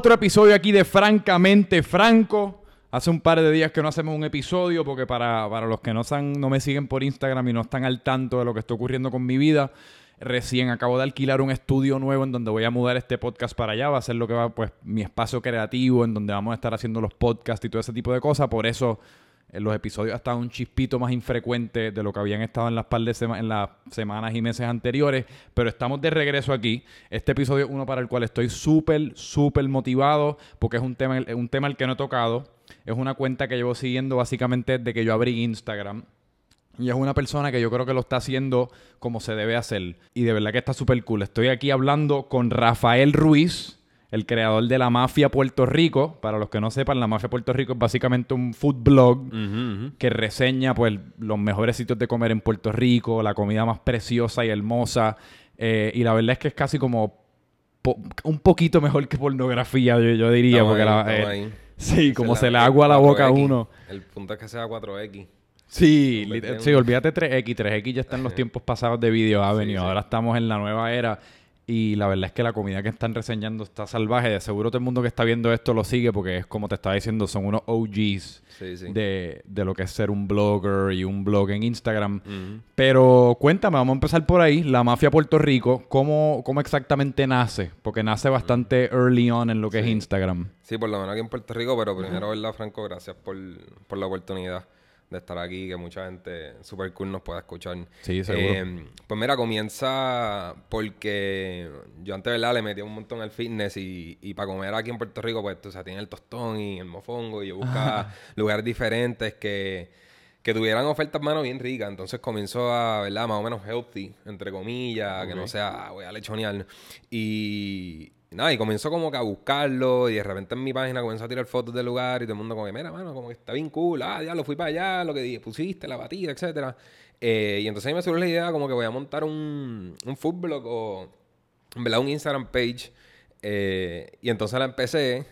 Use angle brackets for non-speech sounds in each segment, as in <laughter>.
Otro episodio aquí de Francamente Franco. Hace un par de días que no hacemos un episodio porque para, para los que no, no me siguen por Instagram y no están al tanto de lo que está ocurriendo con mi vida, recién acabo de alquilar un estudio nuevo en donde voy a mudar este podcast para allá. Va a ser lo que va, pues, mi espacio creativo en donde vamos a estar haciendo los podcasts y todo ese tipo de cosas. Por eso los episodios estado un chispito más infrecuente de lo que habían estado en las, par de en las semanas y meses anteriores, pero estamos de regreso aquí. Este episodio es uno para el cual estoy súper, súper motivado porque es un tema, un tema al que no he tocado. Es una cuenta que llevo siguiendo básicamente desde que yo abrí Instagram. Y es una persona que yo creo que lo está haciendo como se debe hacer. Y de verdad que está súper cool. Estoy aquí hablando con Rafael Ruiz el creador de la Mafia Puerto Rico. Para los que no sepan, la Mafia Puerto Rico es básicamente un food blog que reseña pues, los mejores sitios de comer en Puerto Rico, la comida más preciosa y hermosa. Eh, y la verdad es que es casi como un poquito mejor que pornografía, yo, diría. porque eh, sí, como se, le agua a la boca a uno. El punto es que sea 4X. Sí, sí, olvídate 3X. 3X ya está en los tiempos pasados de Video Avenue. Ahora estamos en la nueva era. Y la verdad es que la comida que están reseñando está salvaje. De seguro todo el mundo que está viendo esto lo sigue porque es como te estaba diciendo, son unos OGs De, lo que es ser un blogger y un blog en Instagram. Pero cuéntame, vamos a empezar por ahí. La mafia Puerto Rico, ¿cómo, cómo exactamente nace? Porque nace bastante early on en lo que es Instagram. Sí, por lo menos aquí en Puerto Rico, pero primero, ¿verdad, Franco? Gracias por, por la oportunidad de estar aquí, que mucha gente super cool nos pueda escuchar. Sí, seguro. Eh, pues mira, comienza porque yo antes, ¿verdad? Le metí un montón al fitness y, y para comer aquí en Puerto Rico, pues, o sea, tiene el tostón y el mofongo y yo buscaba lugares diferentes que, que tuvieran ofertas, mano, bien ricas. Entonces comenzó a, ¿verdad? Más o menos healthy, entre comillas, que no sea, ah, voy a lechonear. Y, nada, y comenzó como que a buscarlo y de repente en mi página comenzó a tirar fotos del lugar y todo el mundo como que, mira, mano, como que está bien cool, ah, ya lo fui para allá, lo que pusiste, la batida, etcétera. Eh, y entonces ahí me surgió la idea como que voy a montar un, un food blog o, en verdad, un Instagram page. Eh, y entonces la empecé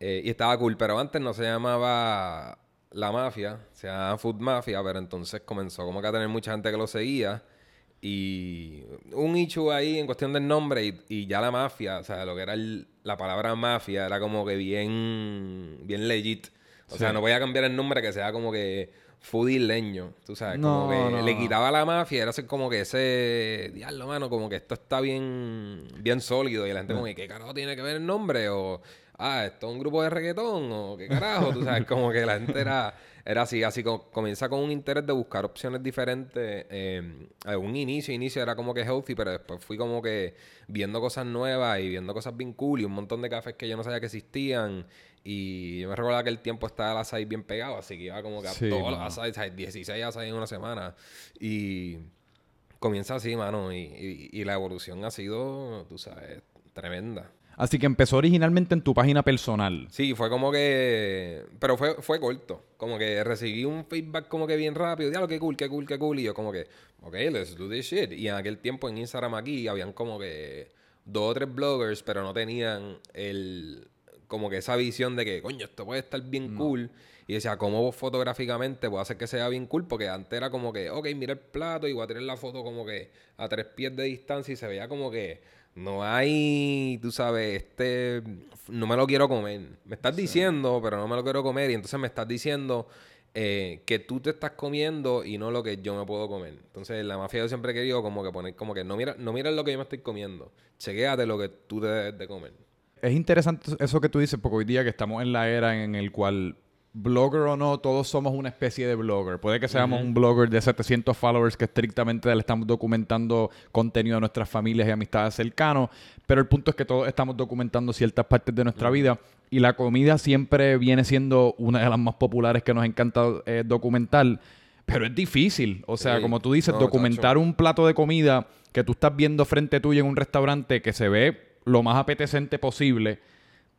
eh, y estaba cool, pero antes no se llamaba La Mafia, se llamaba Food Mafia, pero entonces comenzó como que a tener mucha gente que lo seguía. Y un issue ahí en cuestión del nombre y, ya la mafia, o sea, lo que era la palabra mafia era como que bien, bien legit. O sea, no voy a cambiar el nombre que sea como que foodie leño, tú sabes, como que le quitaba la mafia, era como que ese diablo, mano, como que esto está bien, bien sólido y la gente como que, ¿qué carajo tiene que ver el nombre? O, ah, esto es un grupo de reggaetón, o qué carajo, tú sabes, como que la gente era era así, así como comienza con un interés de buscar opciones diferentes. Eh, un inicio, inicio era como que healthy, pero después fui como que viendo cosas nuevas y viendo cosas bien cool y un montón de cafés que yo no sabía que existían. Y yo me recuerdo que el tiempo estaba el açaí bien pegado, así que iba como que a todos los açaí, 16 açaí en una semana. Y comienza así, mano, y, y la evolución ha sido, tú sabes, tremenda. Así que empezó originalmente en tu página personal. Sí, fue como que. Pero fue, fue corto. Como que recibí un feedback como que bien rápido. Diablo, qué cool, qué cool, qué cool. Y yo, como que, ok, let's do this shit. Y en aquel tiempo en Instagram aquí habían como que dos o tres bloggers, pero no tenían el. Como que esa visión de que, coño, esto puede estar bien cool. Y decía, ¿cómo fotográficamente puedo hacer que sea bien cool? Porque antes era como que, ok, mira el plato y voy a tener la foto como que a tres pies de distancia y se veía como que no hay, tú sabes, este, no me lo quiero comer. Me estás diciendo, pero no me lo quiero comer. Y entonces me estás diciendo eh, que tú te estás comiendo y no lo que yo me puedo comer. Entonces, la mafia yo siempre he querido como que poner, como que no mira, no mira lo que yo me estoy comiendo. Chequéate lo que tú debes de comer. Es interesante eso que tú dices, porque hoy día que estamos en la era en el cual blogger o no, todos somos una especie de blogger. Puede que seamos un blogger de 700 followers que estrictamente le estamos documentando contenido a nuestras familias y amistades cercanos, pero el punto es que todos estamos documentando ciertas partes de nuestra vida y la comida siempre viene siendo una de las más populares que nos encanta eh, documentar, pero es difícil. O sea, como tú dices, documentar un plato de comida que tú estás viendo frente tuyo en un restaurante que se ve lo más apetecente posible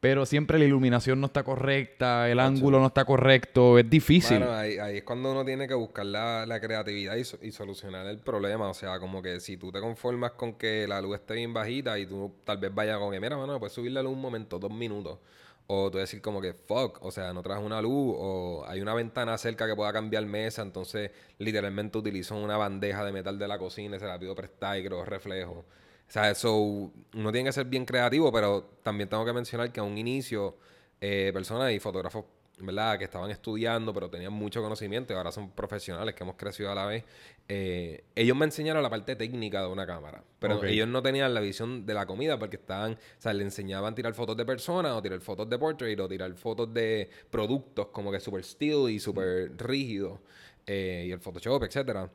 pero siempre la iluminación no está correcta, el ángulo no está correcto, es difícil. Bueno, ahí, es cuando uno tiene que buscar la, creatividad y, solucionar el problema. O sea, como que si tú te conformas con que la luz esté bien bajita y tú tal vez vayas con que, mira, mano, puedes subir la luz un momento, dos minutos. O tú decir como que, fuck, o sea, no traes una luz o hay una ventana cerca que pueda cambiar mesa, entonces literalmente utilizo una bandeja de metal de la cocina y se la pido prestar y creo reflejo sea, eso uno tiene que ser bien creativo, pero también tengo que mencionar que a un inicio, eh, personas y fotógrafos ¿verdad? Que estaban estudiando, pero tenían mucho conocimiento y ahora son profesionales que hemos crecido a la vez. Eh, ellos me enseñaron la parte técnica de una cámara, pero ellos no tenían la visión de la comida porque estaban, o sea, le enseñaban a tirar fotos de personas o tirar fotos de portrait o tirar fotos de productos como que super still y super rígido eh, y el Photoshop, etcétera.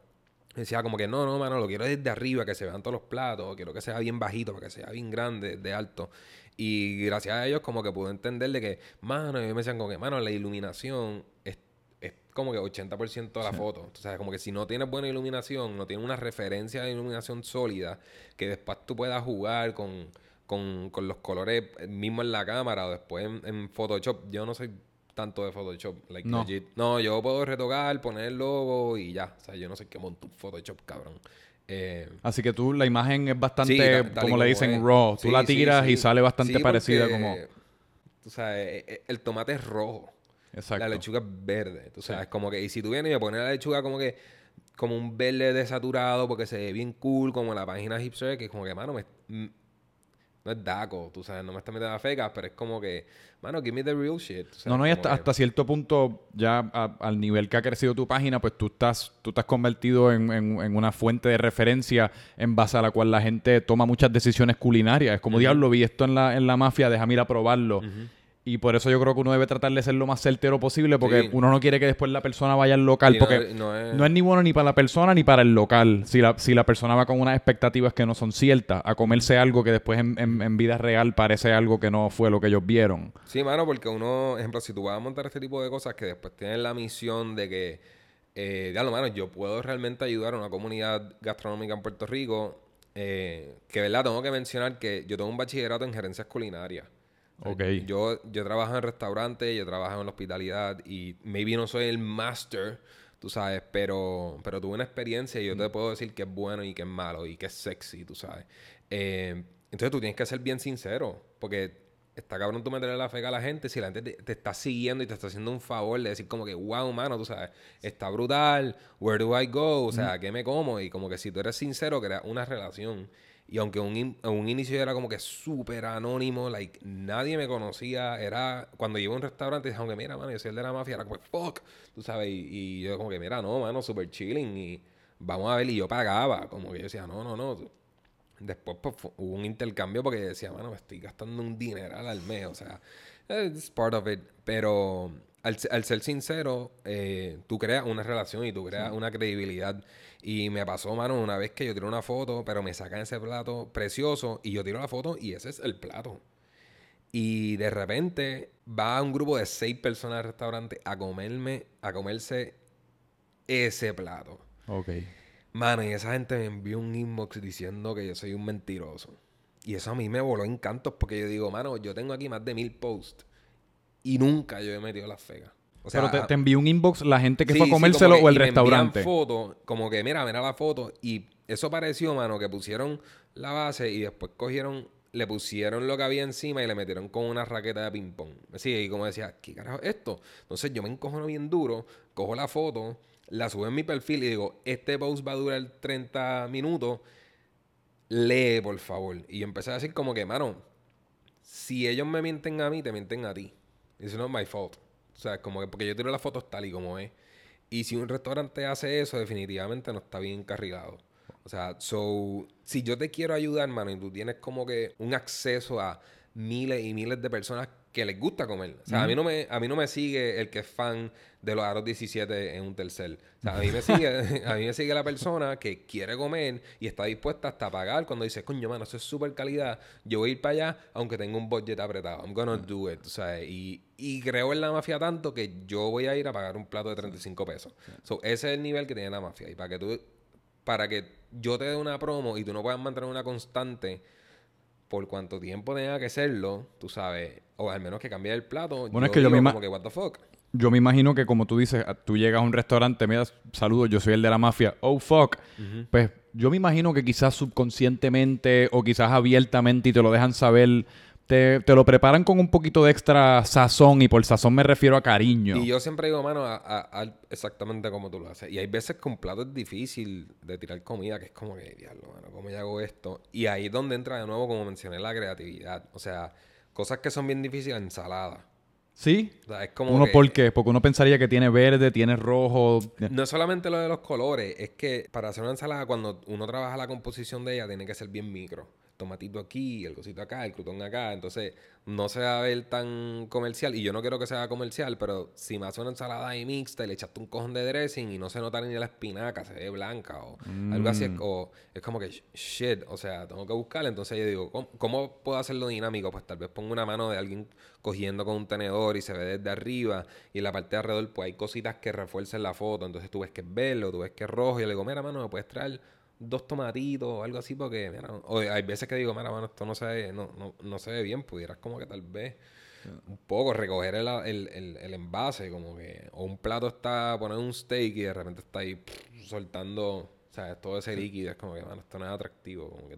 Decía como que no, no, mano, lo quiero desde arriba, que se vean todos los platos, quiero que sea bien bajito, para que sea bien grande, de alto. Y gracias a ellos como que pude entender de que, mano, ellos me decían como que, mano, la iluminación es, es como que 80% de la foto. O sea, como que si no tienes buena iluminación, no tienes una referencia de iluminación sólida, que después tú puedas jugar con, con, con los colores mismo en la cámara o después en, Photoshop. Yo no soy tanto de Photoshop. Like no. no, yo puedo retocar, poner el logo y ya. O sea, yo no sé qué monto Photoshop, cabrón. Eh, Así que tú, la imagen es bastante, como le dicen, raw. Tú la tiras y sale bastante parecida como... Tú sabes, e, e, el tomate es rojo. Exacto. La lechuga es verde. Tú sabes, como que... Y si tú vienes y me pones la lechuga como que... Como un verde desaturado porque se ve bien cool, como la página hipster, que es como que, mano, me, no es daco, tú sabes, no me está metiendo a fecas, pero es como que, mano, give me the real shit. no, no, y hasta, cierto punto, ya al nivel que ha crecido tu página, pues tú estás, tú estás convertido en, una fuente de referencia en base a la cual la gente toma muchas decisiones culinarias. Es como, diablo, vi esto en la, en la mafia, déjame ir a probarlo. Y por eso yo creo que uno debe tratar de ser lo más certero posible, porque uno no quiere que después la persona vaya al local, porque no, es... ni bueno ni para la persona ni para el local. Si la, si la persona va con unas expectativas que no son ciertas, a comerse algo que después en, vida real parece algo que no fue lo que ellos vieron. Sí, mano, porque uno, ejemplo, si tú vas a montar este tipo de cosas que después tienen la misión de que, eh, ya lo mano, yo puedo realmente ayudar a una comunidad gastronómica en Puerto Rico, eh, que verdad, tengo que mencionar que yo tengo un bachillerato en gerencias culinarias. Okay. Yo, yo trabajo en restaurante, yo trabajo en la hospitalidad y maybe no soy el master, tú sabes, pero, pero tuve una experiencia y yo te puedo decir que es bueno y que es malo y que es sexy, tú sabes. Eh, entonces tú tienes que ser bien sincero, porque está cabrón tú meterle la fe a la gente si la gente te, está siguiendo y te está haciendo un favor de decir como que, wow, mano, tú sabes, está brutal, where do I go? O sea, ¿qué me como? Y como que si tú eres sincero, crea una relación. Y aunque un, un inicio era como que súper anónimo, like, nadie me conocía. Era cuando llevo a un restaurante, aunque mira, mano, yo soy el de la mafia, era como fuck, tú sabes. Y, yo como que, mira, no, mano, súper chilling. Y vamos a ver, y yo pagaba. Como que yo decía, no, no, no. Después pues, hubo un intercambio porque decía, mano, me estoy gastando un dineral al mes. O sea, it's part of it. Pero al, ser sincero, eh, tú creas una relación y tú creas una credibilidad. Y me pasó, mano, una vez que yo tiré una foto, pero me sacan ese plato precioso y yo tiro la foto y ese es el plato. Y de repente va un grupo de seis personas al restaurante a comerme, a comerse ese plato. Ok. Mano, y esa gente me envió un inbox diciendo que yo soy un mentiroso. Y eso a mí me voló en cantos porque yo digo, mano, yo tengo aquí más de mil posts y nunca yo he metido las fegas. O sea, Pero te, envió un inbox la gente que fue a comérselo o el restaurante. foto, como que mira, mira la foto. Y eso pareció, mano, que pusieron la base y después cogieron, le pusieron lo que había encima y le metieron con una raqueta de ping-pong. Así, y como decía, ¿qué carajo es esto? Entonces yo me encojono bien duro, cojo la foto, la subo en mi perfil y digo, este post va a durar 30 minutos. Lee, por favor. Y yo empecé a decir como que, mano, si ellos me mienten a mí, te mienten a ti. It's not my fault. O sea, como que porque yo tiro las fotos tal y como es. Y si un restaurante hace eso, definitivamente no está bien encarrilado. O sea, so, si yo te quiero ayudar, hermano, y tú tienes como que un acceso a miles y miles de personas que les gusta comer. O sea, a, mí no me, a mí no me sigue el que es fan de los aros 17 en un tercer. O sea, a mí me sigue, <laughs> a mí me sigue la persona que quiere comer y está dispuesta hasta a pagar cuando dice, coño, mano, eso es súper calidad. Yo voy a ir para allá aunque tenga un budget apretado. I'm gonna do it. O sea, y, y creo en la mafia tanto que yo voy a ir a pagar un plato de 35 pesos. So, ese es el nivel que tiene la mafia. Y para que tú, para que yo te dé una promo y tú no puedas mantener una constante por cuánto tiempo tenga que serlo, tú sabes, o al menos que cambie el plato. Bueno, es que yo me como que, what the fuck. Yo me imagino que como tú dices, tú llegas a un restaurante, me das saludos, yo soy el de la mafia, oh fuck. Pues yo me imagino que quizás subconscientemente o quizás abiertamente y te lo dejan saber te, te lo preparan con un poquito de extra sazón y por sazón me refiero a cariño. Y yo siempre digo, mano, a- a- a- exactamente como tú lo haces. Y hay veces que un plato es difícil de tirar comida, que es como que, diablo, mano, ¿cómo yo hago esto? Y ahí es donde entra de nuevo, como mencioné, la creatividad. O sea, cosas que son bien difíciles, ensalada. ¿Sí? O sea, es como ¿Uno que- por qué? Porque uno pensaría que tiene verde, tiene rojo. No es solamente lo de los colores, es que para hacer una ensalada, cuando uno trabaja la composición de ella, tiene que ser bien micro. Tomatito aquí, el cosito acá, el crutón acá. Entonces, no se va a ver tan comercial. Y yo no quiero que sea comercial, pero si me hace una ensalada ahí mixta y le echaste un cojón de dressing y no se nota ni la espinaca, se ve blanca o algo así, es, o, es como que shit, o sea, tengo que buscarla. Entonces yo digo, ¿cómo, cómo puedo hacerlo dinámico? Pues tal vez pongo una mano de alguien cogiendo con un tenedor y se ve desde arriba y en la parte de alrededor pues hay cositas que refuercen la foto. Entonces tú ves que es verde o tú ves que es rojo y le digo, mira, mano, ¿me puedes traer dos tomatitos o algo así? Porque, mira, o hay veces que digo, mira, mano, esto no se ve, no, no, no se ve bien. Pudieras como que tal vez un poco recoger el, el, el- el envase, como que, o un plato está, poner un steak y de repente está ahí pff, soltando, o sea, todo ese líquido, es como que, mano, esto no es atractivo, como que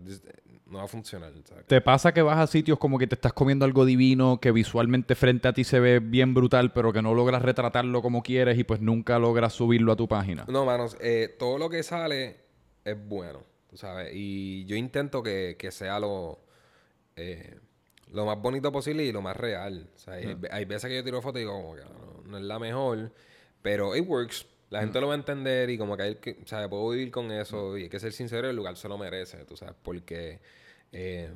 no va a funcionar, ¿sabes? ¿Te pasa que vas a sitios como que te estás comiendo algo divino, que visualmente frente a ti se ve bien brutal, pero que no logras retratarlo como quieres y pues nunca logras subirlo a tu página? No, manos, eh, todo lo que sale es bueno, tú sabes, y yo intento que, que sea lo, eh, lo más bonito posible y lo más real. O sea, hay, hay veces que yo tiro fotos y digo, como que no, no es la mejor, pero it works. La gente lo va a entender y como que hay que, o sea, puedo vivir con eso y hay que ser sincero, el lugar se lo merece, tú sabes, porque eh,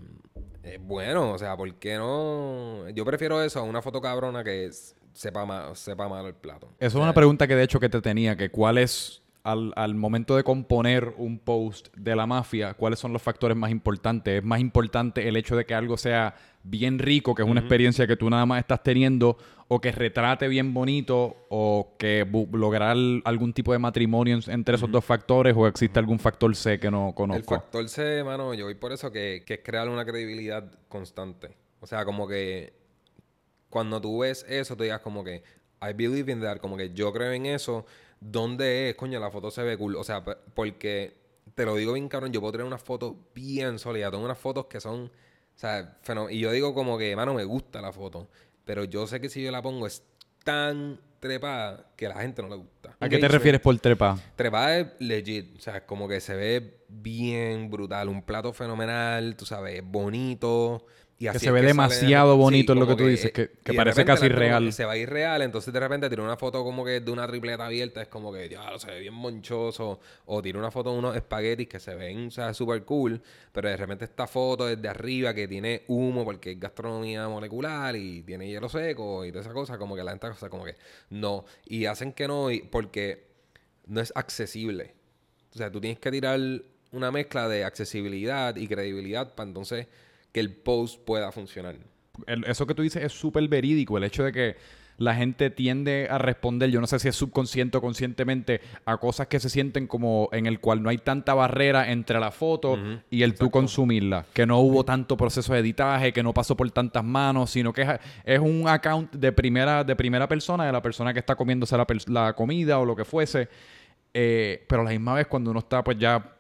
es bueno, o sea, ¿por qué no? Yo prefiero eso a una foto cabrona que sepa, ma- sepa malo el plato. Eso es una pregunta que de hecho que te tenía, que cuál es al, al momento de componer un post de la mafia, cuáles son los factores más importantes. ¿Es más importante el hecho de que algo sea bien rico, que es una experiencia que tú nada más estás teniendo, o que retrate bien bonito, o que lograr algún tipo de matrimonio en- entre esos dos factores, o existe algún factor C que no El conozco? factor C, mano, yo voy por eso que, que es crear una credibilidad constante. O sea, como que cuando tú ves eso, tú digas como que I believe in that, como que yo creo en eso. ¿Dónde es? Coño, la foto se ve cool. O sea, porque te lo digo bien cabrón, yo puedo tener una foto bien sólida. Tengo unas fotos que son, o sea, y yo digo como que, mano, me gusta la foto. Pero yo sé que si yo la pongo es tan trepada que a la gente no le gusta. ¿A qué te refieres por trepa? Trepada es legit, o sea, es como que se ve bien brutal, un plato fenomenal, tú sabes, bonito. Y así se ve demasiado bonito es lo que tú dices, que- que parece casi real. que Se va a ir real, entonces de repente tiene una foto como que de una tripleta abierta, es como que, se ve bien monchoso. O tiene una foto de unos espaguetis que se ven, o sea, súper cool, pero de repente esta foto desde arriba que tiene humo porque es gastronomía molecular y tiene hielo seco y toda esa cosa, como que la gente, o sea, como que no. Y hacen que no, porque no es accesible. O sea, tú tienes que tirar una mezcla de accesibilidad y credibilidad para entonces que el post pueda funcionar. el- eso que tú dices es súper verídico, el hecho de que la gente tiende a responder, yo no sé si es subconsciente o conscientemente, a cosas que se sienten como en el cual no hay tanta barrera entre la foto y el tú consumirla, que no hubo tanto proceso de editaje, que no pasó por tantas manos, sino que es, es un account de primera, de primera persona, de la persona que está comiéndose la, la comida o lo que fuese, eh, pero a la misma vez cuando uno está pues ya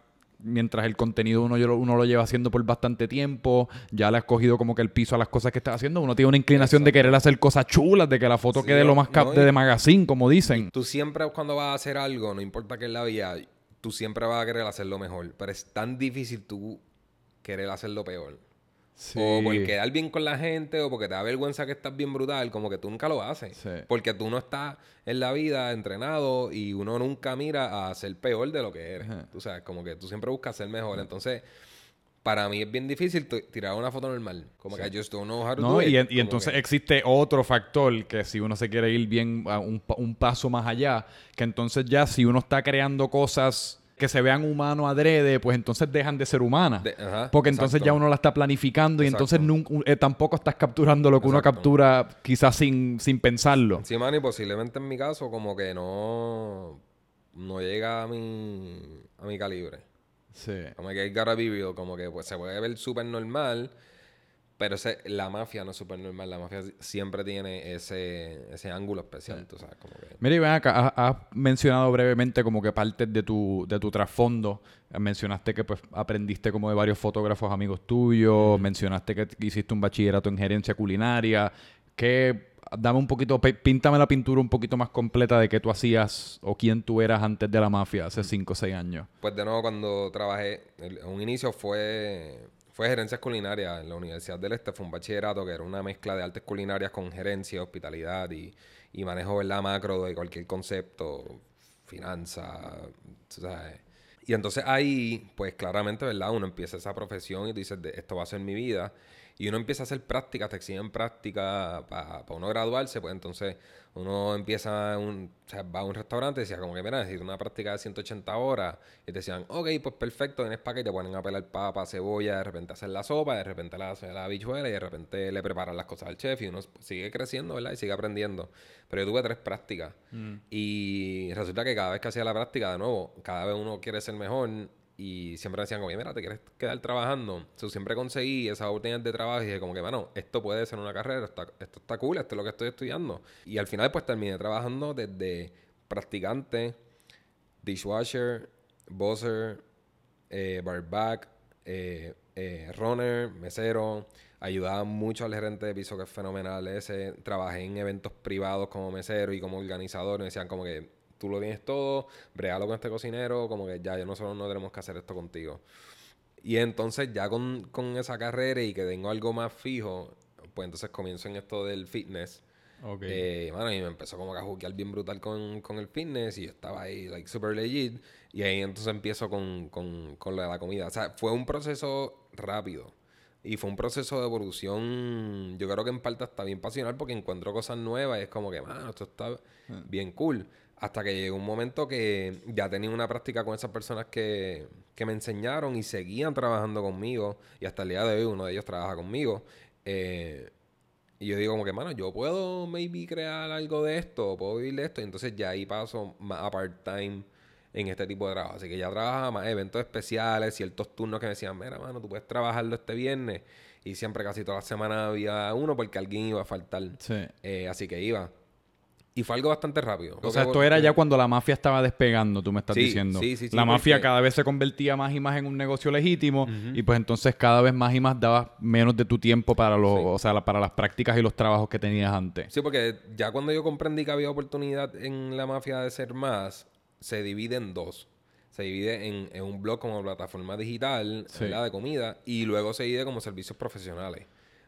mientras el contenido uno, uno lo lleva haciendo por bastante tiempo, ya le has cogido como que el piso a las cosas que estás haciendo, uno tiene una inclinación de querer hacer cosas chulas, de que la foto Sí, quede lo más cap no, de, de magazine, como dicen. Tú siempre cuando vas a hacer algo, no importa qué es la vía, tú siempre vas a querer hacerlo mejor. Pero es tan difícil tú querer hacerlo peor. O por quedar bien con la gente, o porque te da vergüenza que estás bien brutal, como que tú nunca lo haces. Sí. Porque tú no estás en la vida entrenado y uno nunca mira a ser peor de lo que eres. Tú sabes, como que tú siempre buscas ser mejor. Entonces, para mí es bien difícil tirar una foto normal. Como que just don't know how to ¿no? do Y, it. entonces que- existe otro factor que si uno se quiere ir bien a un, un paso más allá, que entonces ya si uno está creando cosas que se vean humano adrede, pues entonces dejan de ser humanas. De- ajá, porque entonces ya uno la está planificando y entonces Exacto. nun- eh, tampoco estás capturando lo que uno captura quizás sin, sin pensarlo. Sí, mano, y posiblemente en mi caso, como que no, no llega a mi, a mi calibre. Sí. Como que gotta be real, como que pues se puede ver súper normal, Pero ese, la mafia no es súper normal. La mafia siempre tiene ese, ese ángulo especial, tú sabes. Como que... Mira, ven acá, has, mencionado brevemente como que partes de tu, de tu trasfondo. Mencionaste que pues aprendiste como de varios fotógrafos amigos tuyos. Mencionaste que hiciste un bachillerato en gerencia culinaria. Que dame un poquito, píntame la pintura un poquito más completa de qué tú hacías o quién tú eras antes de la mafia hace 5 o 6 años. Pues de nuevo, cuando trabajé, un inicio fue fue gerencia culinaria en la Universidad del Este. Fue un bachillerato que era una mezcla de artes culinarias con gerencia, hospitalidad y, y manejo ¿verdad? macro de cualquier concepto, finanza, ¿sabes? Y entonces ahí, pues claramente, ¿verdad? Uno empieza esa profesión y tú dices, esto va a ser mi vida. Y uno empieza a hacer prácticas, te exigen práctica para uno graduarse, pues entonces uno empieza, un, o sea, va a un restaurante y decía como que, mira, necesito una práctica de 180 horas. Y te decían, ok, pues perfecto, tienes para que te ponen a pelar papa, cebolla, de repente hacer la sopa, de repente la, la bichuela y de repente le preparan las cosas al chef y uno sigue creciendo, ¿verdad? Y sigue aprendiendo. Pero yo tuve tres prácticas. Mm. Y resulta que cada vez que hacía la práctica, de nuevo, cada vez uno quiere ser mejor y siempre decían como, mira, ¿te quieres quedar trabajando? Yo siempre conseguí esas oportunidades de trabajo y dije como que, bueno, esto puede ser una carrera, esto, está cool, esto es lo que estoy estudiando. Y al final pues terminé trabajando desde practicante, dishwasher, buzzer, eh, barback, eh, eh, runner, mesero. Ayudaba mucho al gerente de piso que es fenomenal ese. Trabajé en eventos privados como mesero y como organizador. Me decían como que tú lo tienes todo, bregalo con este cocinero, como que ya, nosotros no tenemos que hacer esto contigo. Y entonces ya con, esa carrera y que tengo algo más fijo, pues entonces comienzo en esto del fitness. Okay. Eh, y me empezó como a jugar bien brutal con, el fitness y yo estaba ahí, like, super legit. Y ahí entonces empiezo con, con, con la, la comida. O sea, fue un proceso rápido. Y fue un proceso de evolución, yo creo que en parte está bien pasional porque encuentro cosas nuevas y es como que, mano, esto está ah. bien cool. Hasta que llegó un momento que ya tenía una práctica con esas personas que, me enseñaron y seguían trabajando conmigo. Y hasta el día de hoy uno de ellos trabaja conmigo. Eh, y yo digo como que, mano, yo puedo maybe crear algo de esto, puedo vivir de esto. Y entonces ya ahí paso más a part-time en este tipo de trabajo. Así que ya trabajaba más eventos especiales, ciertos turnos que me decían, mira, mano, tú puedes trabajarlo este viernes. Y siempre, casi toda la semana había uno porque alguien iba a faltar. Sí. Eh, así que iba. Y fue algo bastante rápido. O sea, esto era ya cuando la mafia estaba despegando, tú me estás diciendo. Sí, sí, sí. La mafia cada vez se convertía más y más en un negocio legítimo y pues entonces cada vez más y más dabas menos de tu tiempo para los, o sea, para las prácticas y los trabajos que tenías antes. Sí, porque ya cuando yo comprendí que había oportunidad en la mafia de ser más, se divide en dos. Se divide en, un blog como plataforma digital, De comida y luego se divide como servicios profesionales.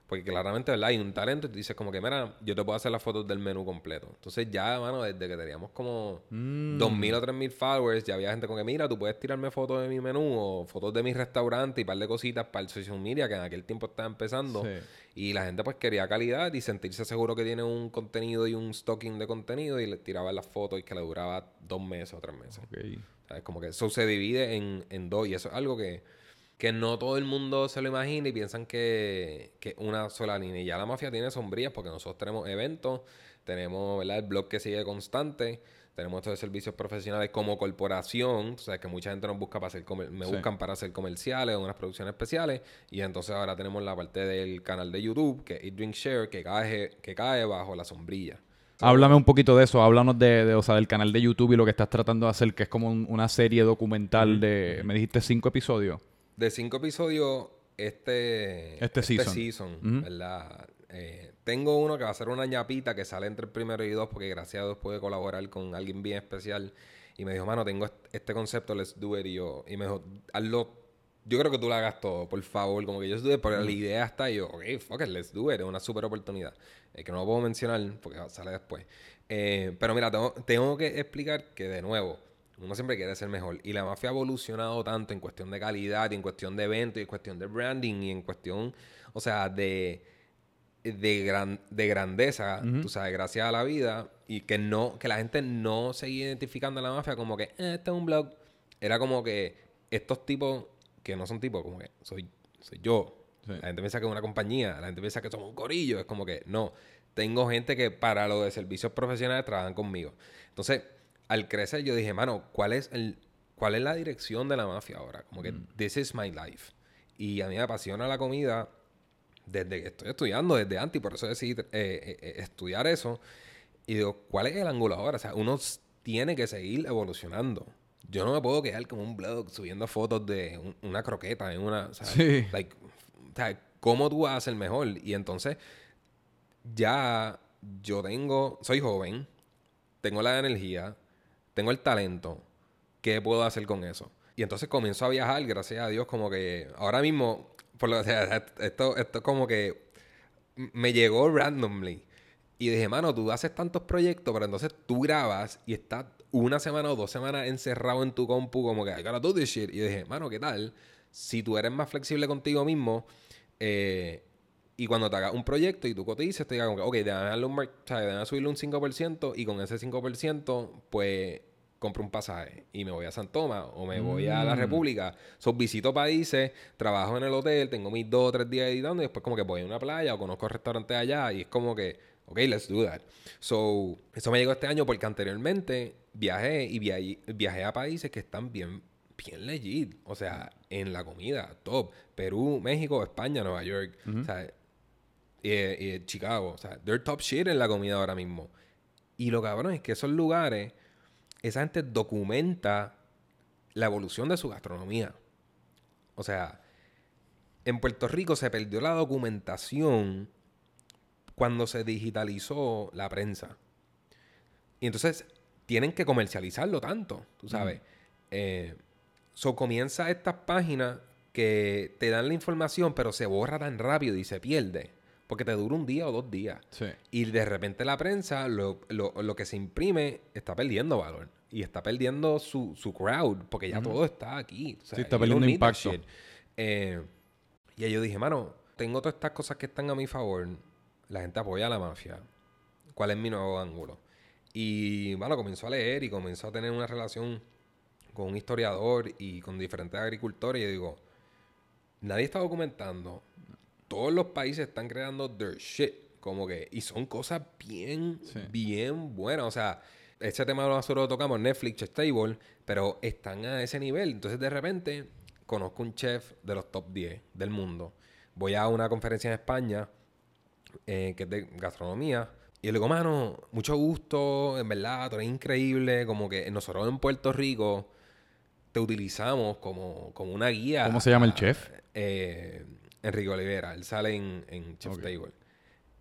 Porque claramente, ¿verdad? Hay un talento y tú dices como que, mira, yo te puedo hacer las fotos del menú completo. Entonces ya, mano, desde que teníamos como mm. 2.000 o 3.000 followers, ya había gente como que, mira, tú puedes tirarme fotos de mi menú o fotos de mi restaurante y un par de cositas para el social media que en aquel tiempo estaba empezando. Y la gente pues quería calidad y sentirse seguro que tiene un contenido y un stocking de contenido y le tiraba las fotos y que le duraba dos meses o tres meses. Okay. es Como que eso se divide en, en dos y eso es algo que que no todo el mundo se lo imagina y piensan que, que una sola línea. Y ya la mafia tiene sombrías porque nosotros tenemos eventos, tenemos ¿verdad? el blog que sigue constante, tenemos estos servicios profesionales como corporación, o sea que mucha gente nos busca para hacer me buscan para hacer comerciales o unas producciones especiales y entonces ahora tenemos la parte del canal de YouTube que es Eat Drink Share que cae que cae bajo la sombrilla. Háblame un poquito de eso, háblanos de, o sea, del canal de YouTube y lo que estás tratando de hacer, que es como una serie documental de, me dijiste cinco episodios de cinco episodios, este, este, este season, ¿verdad? Eh, tengo uno que va a ser una ñapita que sale entre el primero y dos, porque gracias a Dios pude colaborar con alguien bien especial. Y me dijo, mano, tengo este concepto, let's do it. Y yo, y me dijo, hazlo. Yo creo que tú lo hagas todo, por favor. Como que yo estuve, pero la idea está. Y yo, ok, fuck it, let's do it. Es una super oportunidad. Eh, que no lo puedo mencionar porque sale después. Eh, pero mira, tengo, tengo que explicar que, de nuevo, uno siempre quiere ser mejor. Y la mafia ha evolucionado tanto en cuestión de calidad, y en cuestión de eventos, y en cuestión de branding, y en cuestión, o sea, de, de, gran, de grandeza, tú sabes, gracias a la vida, y que no, que la gente no seguía identificando a la mafia como que, eh, este es un blog. Era como que estos tipos, que no son tipos, como que soy, soy yo. La gente piensa que es una compañía, la gente piensa que somos un corillo, es como que no. Tengo gente que para lo de servicios profesionales trabajan conmigo. Entonces, al crecer yo dije, mano, ¿cuál es el cuál es la dirección de la mafia ahora? Como que mm. this is my life. Y a mí me apasiona la comida, desde que estoy estudiando, desde antes, y por eso decidí eh, eh, eh, estudiar eso. Y digo, ¿cuál es el ángulo ahora? O sea, uno tiene que seguir evolucionando. Yo no me puedo quedar como un blog subiendo fotos de una croqueta en una... O sea, sí. o sea, ¿cómo tú vas a ser mejor? Y entonces, ya yo tengo... Soy joven, tengo la energía, tengo el talento. ¿Qué puedo hacer con eso? Y entonces comienzo a viajar, gracias a Dios, como que ahora mismo, por lo, <laughs> o esto, esto como que me llegó randomly. Y dije, mano, tú haces tantos proyectos, pero entonces tú grabas y estás una semana o dos semanas encerrado en tu compu, como que I gotta do this shit. Y dije, mano, ¿qué tal? Si tú eres más flexible contigo mismo, eh, y cuando te hagas un proyecto y tú cotizas, te digas ok, déjame, un, o subirle un 5% y con ese 5%, pues compro un pasaje y me voy a San Tomás o me voy a la mm. República. Son visito países, trabajo en el hotel, tengo mis dos o tres días editando y después como que voy a una playa o conozco restaurantes allá y es como que, ok, let's do that. So, eso me llegó este año porque anteriormente viajé y viajé, a países que están bien, bien legit. O sea, en la comida, top. Perú, México, España, Nueva York. O sea, y, Chicago. O sea, they're top shit en la comida ahora mismo. Y lo cabrón es que esos lugares esa gente documenta la evolución de su gastronomía. O sea, en Puerto Rico se perdió la documentación cuando se digitalizó la prensa. Y entonces tienen que comercializarlo tanto, tú sabes. Eh, so comienza estas páginas que te dan la información, pero se borra tan rápido y se pierde. Porque te dura un día o dos días. Y de repente la prensa, lo, que se imprime, está perdiendo valor. Y está perdiendo su, su crowd, porque ya todo está aquí. sí, está perdiendo impacto. Eh, y yo dije, mano, tengo todas estas cosas que están a mi favor. La gente apoya a la mafia. ¿Cuál es mi nuevo ángulo? Y bueno, comenzó a leer y comenzó a tener una relación con un historiador y con diferentes agricultores. Y digo, nadie está documentando todos los países están creando their shit. Como que, y son cosas bien, bien buenas. O sea, ese tema nosotros lo tocamos, Netflix, Chef Table, pero están a ese nivel. Entonces, de repente, conozco un chef de los top 10 del mundo. Voy a una conferencia en España, eh, que es de gastronomía. Y le digo, mano, mucho gusto, en verdad, tú eres increíble. Como que nosotros en Puerto Rico te utilizamos como, como una guía. ¿Cómo se llama el chef? Eh, Enrique Olivera, él sale en, en Chef Table.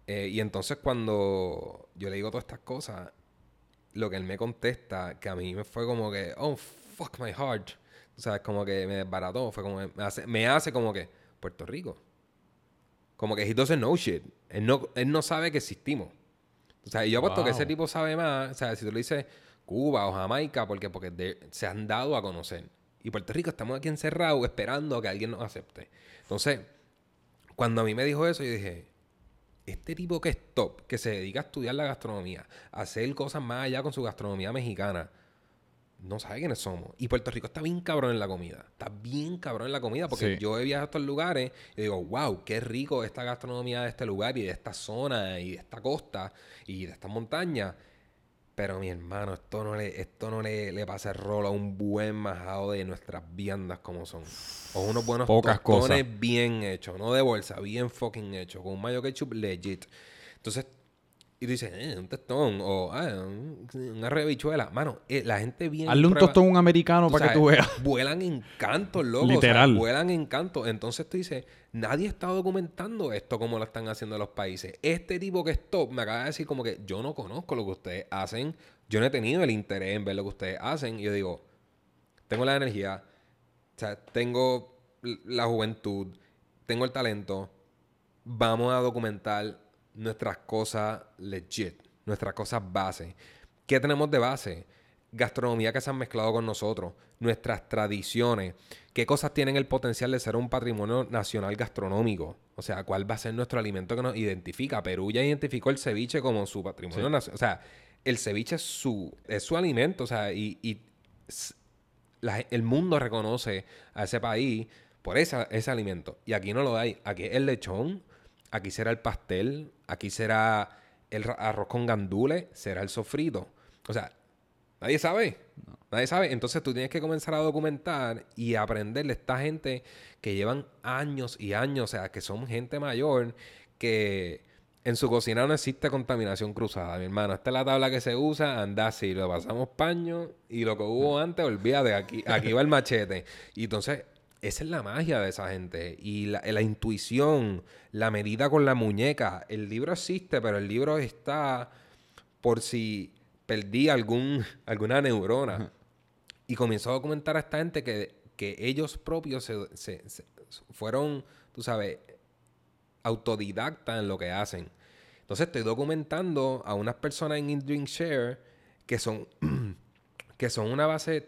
Eh, y entonces cuando yo le digo todas estas cosas, lo que él me contesta, que a mí me fue como que, oh, fuck my heart. O sea, es como que me desbarató, fue como, me hace, me hace como que, Puerto Rico. Como que he doesn't know shit. Él no, él no sabe que existimos. O sea, y yo apuesto que ese tipo sabe más. O sea, si tú le dices Cuba o Jamaica, porque, porque se han dado a conocer. Y Puerto Rico estamos aquí encerrados esperando a que alguien nos acepte. Entonces, cuando a mí me dijo eso, yo dije, este tipo que es top, que se dedica a estudiar la gastronomía, a hacer cosas más allá con su gastronomía mexicana, no sabe quiénes somos. Y Puerto Rico está bien cabrón en la comida. Está bien cabrón en la comida porque yo he viajado a estos lugares y digo, wow, qué rico esta gastronomía de este lugar y de esta zona y de esta costa y de estas montañas. Pero mi hermano, esto no le, esto no le, le pasa el rol a un buen majado de nuestras viandas como son. O unos buenos Pocas tostones bien hechos, no de bolsa, bien fucking hecho, con un mayo ketchup legit. Entonces, y tú dices, eh, un tostón, o ah, una rebichuela. Mano, eh, la gente viene. Hazle un tostón un americano para que tú veas. <laughs> Vuelan encantos, loco. Literal. vuelan encantos. Entonces tú dices, nadie está documentando esto como lo están haciendo los países. Este tipo que es top me acaba de decir como que yo no conozco lo que ustedes hacen. Yo no he tenido el interés en ver lo que ustedes hacen. Y yo digo, tengo la energía, o sea, tengo la juventud, tengo el talento. Vamos a documentar nuestras cosas legit, nuestras cosas base. ¿Qué tenemos de base? Gastronomía que se han mezclado con nosotros, nuestras tradiciones, qué cosas tienen el potencial de ser un patrimonio nacional gastronómico. O sea, cuál va a ser nuestro alimento que nos identifica. Perú ya identificó el ceviche como su patrimonio nacional. O sea, el ceviche es su, es su alimento. O sea, y, el mundo reconoce a ese país por esa, ese alimento. Y aquí no lo hay. Aquí es el lechón, aquí será el pastel, aquí será el arroz con gandules, será el sofrito. O sea, nadie sabe. Nadie sabe. Entonces tú tienes que comenzar a documentar y aprender de esta gente que llevan años y años, o sea, que son gente mayor, que en su cocina no existe contaminación cruzada, mi hermano. Esta es la tabla que se usa, anda así, lo pasamos paño y lo que hubo antes, olvídate, aquí, aquí va el machete. Y entonces, esa es la magia de esa gente. Y la, la intuición, la medida con la muñeca. El libro existe, pero el libro está por si perdí algún, <laughs> alguna neurona. Y comenzó a documentar a esta gente que, que ellos propios se, se- se- fueron, tú sabes, autodidactas en lo que hacen. Entonces estoy documentando a unas personas en In Drink Share que son, <clears throat> que son una base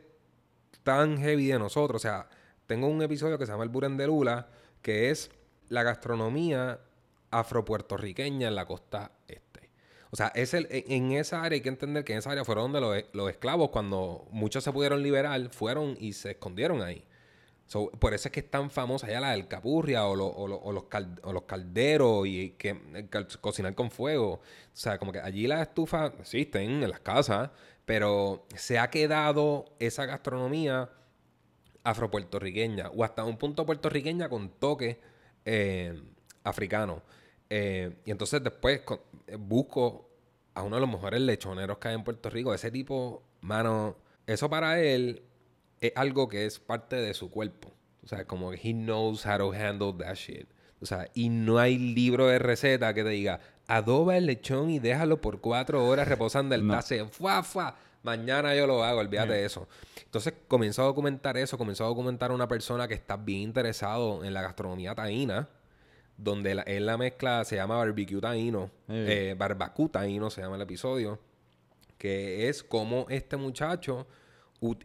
tan heavy de nosotros. O sea, tengo un episodio que se llama El Buren de Lula, que es la gastronomía afropuertorriqueña en la costa este. O sea, es el, en esa área hay que entender que en esa área fueron donde los, los esclavos, cuando muchos se pudieron liberar, fueron y se escondieron ahí. So, por eso es que es tan famosa ya la del capurria o, lo- o lo- o los, o los calderos y que cocinar con fuego. O sea, como que allí las estufas existen en las casas, pero se ha quedado esa gastronomía afropuertorriqueña o hasta un punto puertorriqueña con toque eh, africano. Eh, y entonces después con- eh, busco a uno de los mejores lechoneros que hay en Puerto Rico. Ese tipo, mano, eso para él es algo que es parte de su cuerpo. O sea, como que he knows how to handle that shit. O sea, y no hay libro de receta que te diga, adoba el lechón y déjalo por cuatro horas reposando el No. tase. ¡Fua, fua! Mañana yo lo hago, olvídate de eso. Entonces comenzó a documentar eso, comenzó a documentar a una persona que está bien interesado en la gastronomía taína, donde la, él la mezcla se llama barbecue taíno, Eh. taíno se llama el episodio, que es como este muchacho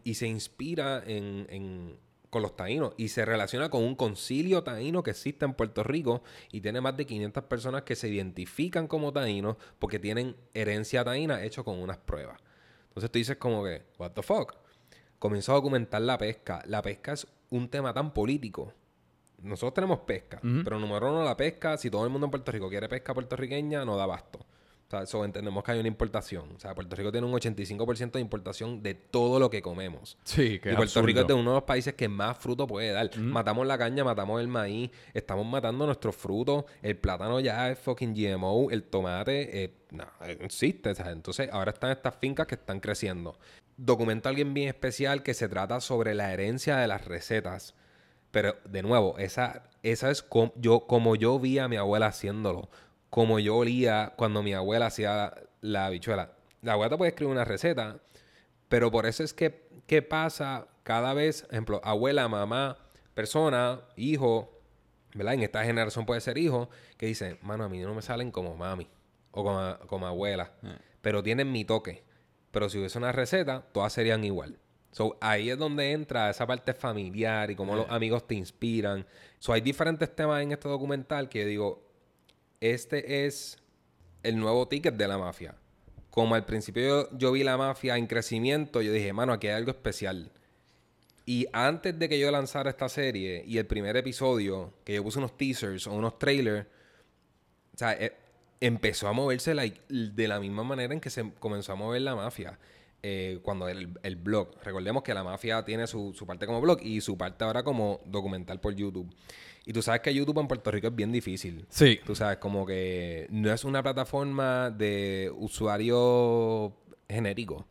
y se inspira en, en- con los taínos y se relaciona con un concilio taíno que existe en Puerto Rico y tiene más de 500 personas que se identifican como taínos porque tienen herencia taína hecho con unas pruebas. Entonces tú dices como que, what the fuck? Comenzó a documentar la pesca. La pesca es un tema tan político. Nosotros tenemos pesca, pero número uno, la pesca, si todo el mundo en Puerto Rico quiere pesca puertorriqueña, no da abasto. O sea, entendemos que hay una importación. O sea, Puerto Rico tiene un 85% de importación de todo lo que comemos. Sí, que y Puerto Rico es de uno de los países que más fruto puede dar. Matamos la caña, matamos el maíz, estamos matando nuestros frutos. El plátano ya es fucking GMO, el tomate, eh, no, eh, existe. Entonces, ahora están estas fincas que están creciendo. Documento a alguien bien especial que se trata sobre la herencia de las recetas. Pero, de nuevo, esa, esa es yo, como yo vi a mi abuela haciéndolo. Como yo olía cuando mi abuela hacía la, la habichuela. La abuela te puede escribir una receta, pero por eso es que, ¿qué pasa cada vez? Ejemplo, abuela, mamá, persona, hijo, ¿verdad? En esta generación puede ser hijo, que dice, mano, a mí no me salen como mami o como, como abuela, pero tienen mi toque. Pero si hubiese una receta, todas serían igual. So, ahí es donde entra esa parte familiar y cómo los amigos te inspiran. So, hay diferentes temas en este documental que yo digo, este es el nuevo ticket de la mafia. Como al principio yo, vi la mafia en crecimiento, yo dije, mano, aquí hay algo especial. Y antes de que yo lanzara esta serie y el primer episodio, que yo puse unos teasers o unos trailers, eh, empezó a moverse de la misma manera en que se comenzó a mover la mafia. eh, cuando el, blog. Recordemos que la mafia tiene su parte como blog y su parte ahora como documental por YouTube. Y tú sabes que YouTube en Puerto Rico es bien difícil. Sí. Tú sabes, como que no es una plataforma de usuario genérico.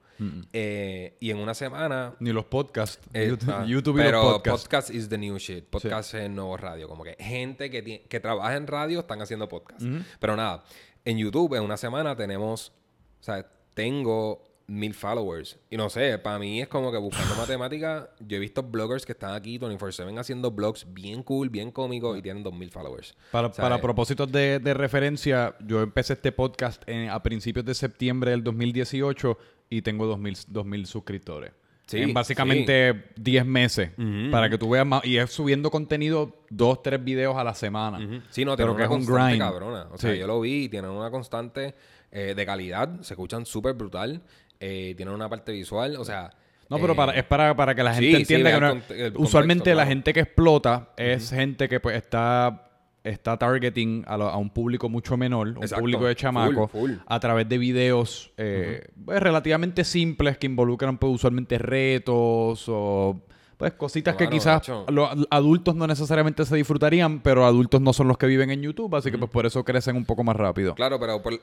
Eh, y en una semana Ni los podcasts. eh, YouTube, ah, YouTube y pero los podcasts. podcast is the new shit. Podcast es el nuevo radio. Como que gente que, que trabaja en radio están haciendo podcast. Pero nada, en YouTube en una semana tenemos, o sea, tengo mil followers. Y no sé, para mí es como que buscando matemática, yo he visto bloggers que están aquí 24/7 haciendo blogs bien cool, bien cómicos y tienen dos mil followers. Para, O sea, para eh, propósitos de, de referencia, yo empecé este podcast en- a principios de septiembre del 2018 y tengo 2000, 2000 suscriptores. Sí, en básicamente 10 meses. Para que tú veas más. Y es subiendo contenido, dos, tres videos a la semana. Ujú. Sí, no, Pero tienen que una es un constante grind. cabrona. O sea, Sí. yo lo vi y tienen una constante eh, de calidad. Se escuchan súper brutal. Eh, tienen una parte visual. O sea... No, pero eh, para, es para, para que la gente sí, entienda que no- usualmente la gente que explota es gente que pues está está targeting a, lo- a un público mucho menor, un Exacto. público de chamacos, a través de videos eh, pues, relativamente simples que involucran pues, usualmente retos o pues cositas que quizás los ad- adultos no necesariamente se disfrutarían, pero adultos no son los que viven en YouTube, así que pues por eso crecen un poco más rápido. Claro, pero por,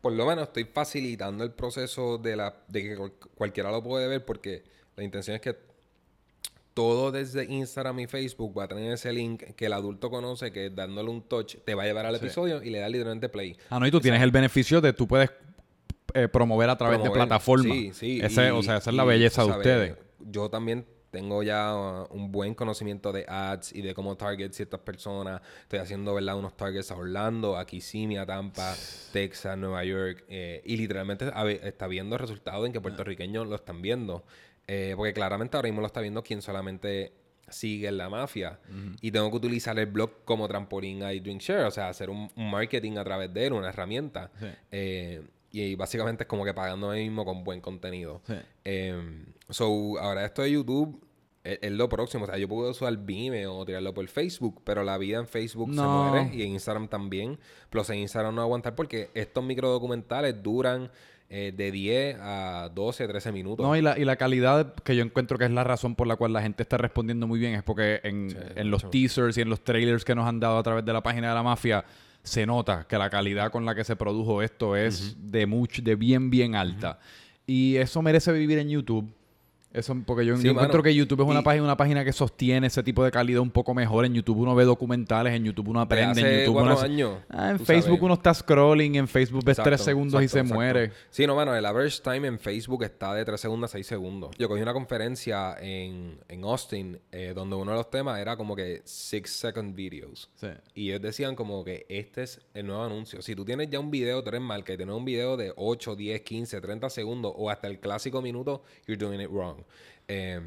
por lo menos estoy facilitando el proceso de, la, de que cual- cualquiera lo puede ver porque la intención es que todo desde Instagram y Facebook va a tener ese link que el adulto conoce que dándole un touch te va a llevar al episodio y le da literalmente play. Ah, no, y tú tienes el beneficio de tú puedes eh, promover a través de plataformas. Sí, sí. Ese- y- o sea, esa es la y, belleza de ustedes. Yo también tengo ya uh, un buen conocimiento de ads y de cómo target ciertas personas. Estoy haciendo, ¿verdad? Unos targets a Orlando, a Kissimmee, a Tampa, <sighs> Texas, Nueva York. eh, y literalmente está viendo resultados en que puertorriqueños lo están viendo. Eh, porque claramente ahora mismo lo está viendo quien solamente sigue en la mafia. Y tengo que utilizar el blog como trampolín a Drink Share. O sea, hacer un, un marketing a través de él, una herramienta. Sí. Eh, y básicamente es como que pagando a mí mismo con buen contenido. Sí. So, ahora esto de YouTube es, es lo próximo. O sea, yo puedo usar Vimeo o tirarlo por Facebook, pero la vida en Facebook No. se muere y en Instagram también. Plus en Instagram no aguantar porque estos microdocumentales duran eh, de 10 a 12, 13 minutos. No, y la, y la calidad que yo encuentro que es la razón por la cual la gente está respondiendo muy bien es porque en, Sí, en los teasers y en los trailers que nos han dado a través de la página de la mafia se nota que la calidad con la que se produjo esto es de mucho, de bien, bien alta. Y eso merece vivir en YouTube. Eso, porque yo, Sí, yo encuentro que YouTube es una Y- página, una página que sostiene ese tipo de calidad un poco mejor. En YouTube uno ve documentales, en YouTube uno De aprende, en YouTube cuatro uno hace- años, Ah, en Facebook sabes. uno está scrolling, en Facebook ves Exacto, tres segundos y se exacto. muere. Sí, no, mano, el average time en Facebook está de 3 segundos a 6 segundos. Yo cogí una conferencia en, en Austin eh, donde uno de los temas era como que 6 second videos. Sí. Y ellos decían como que este es el nuevo anuncio. Si tú tienes ya un video, tú eres marca y tienes un video de 8, 10, 15, 30 segundos o hasta el clásico minuto, you're doing it wrong. Eh,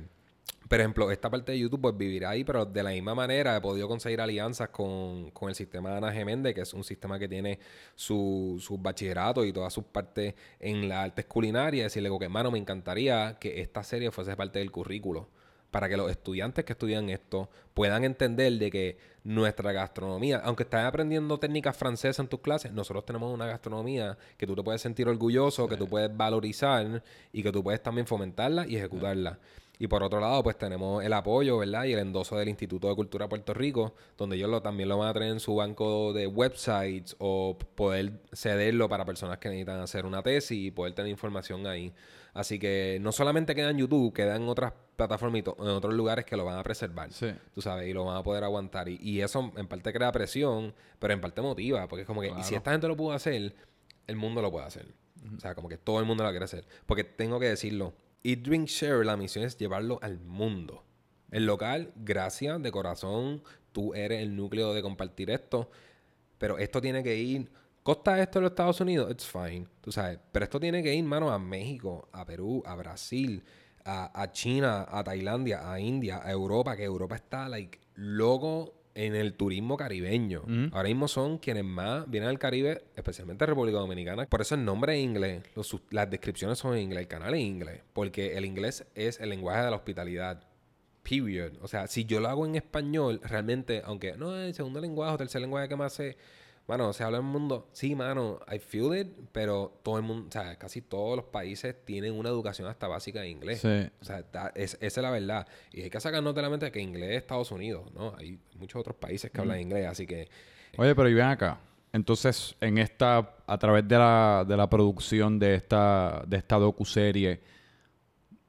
por ejemplo, esta parte de YouTube pues vivirá ahí, pero de la misma manera he podido conseguir alianzas con, con el sistema de Ana Geméndez, que es un sistema que tiene su, sus bachilleratos y todas sus partes en las artes culinarias. Decirle, que hermano, me encantaría que esta serie fuese parte del currículo para que los estudiantes que estudian esto puedan entender de que nuestra gastronomía, aunque estás aprendiendo técnicas francesas en tus clases, nosotros tenemos una gastronomía que tú te puedes sentir orgulloso, que tú puedes valorizar y que tú puedes también fomentarla y ejecutarla. Y por otro lado, pues tenemos el apoyo, ¿verdad? Y el endoso del Instituto de Cultura de Puerto Rico, donde ellos lo, también lo van a tener en su banco de websites o poder cederlo para personas que necesitan hacer una tesis y poder tener información ahí. Así que no solamente queda en YouTube, queda en otras plataformas y en otros lugares que lo van a preservar. Sí. Tú sabes, y lo van a poder aguantar. Y, y eso en parte crea presión, pero en parte motiva, porque es como que, y si esta gente lo pudo hacer, el mundo lo puede hacer. O sea, como que todo el mundo lo quiere hacer. Porque tengo que decirlo, Eat, Drink, Share, la misión es llevarlo al mundo. El local, gracias de corazón, tú eres el núcleo de compartir esto, pero esto tiene que ir. ¿Costa esto en los Estados Unidos? It's fine, tú sabes. Pero esto tiene que ir, mano, a México, a Perú, a Brasil, a, a China, a Tailandia, a India, a Europa, que Europa está, like, loco en el turismo caribeño. Ahora mismo son quienes más vienen al Caribe, especialmente República Dominicana. Por eso el nombre es inglés, los las descripciones son en inglés, el canal es inglés, porque el inglés es el lenguaje de la hospitalidad. Period. O sea, si yo lo hago en español, realmente, aunque no es el segundo lenguaje o tercer lenguaje que más sé, mano, se habla en el mundo. Sí, mano, I feel it, pero todo el mundo, o sea, casi todos los países tienen una educación hasta básica de inglés. Sí. O sea, es, esa es la verdad. Y hay que sacar nota de la mente que inglés es Estados Unidos, ¿no? Hay muchos otros países que hablan inglés, así que Oye, pero y ven acá. Entonces, en esta, a través de la, de la producción de esta, de esta docuserie,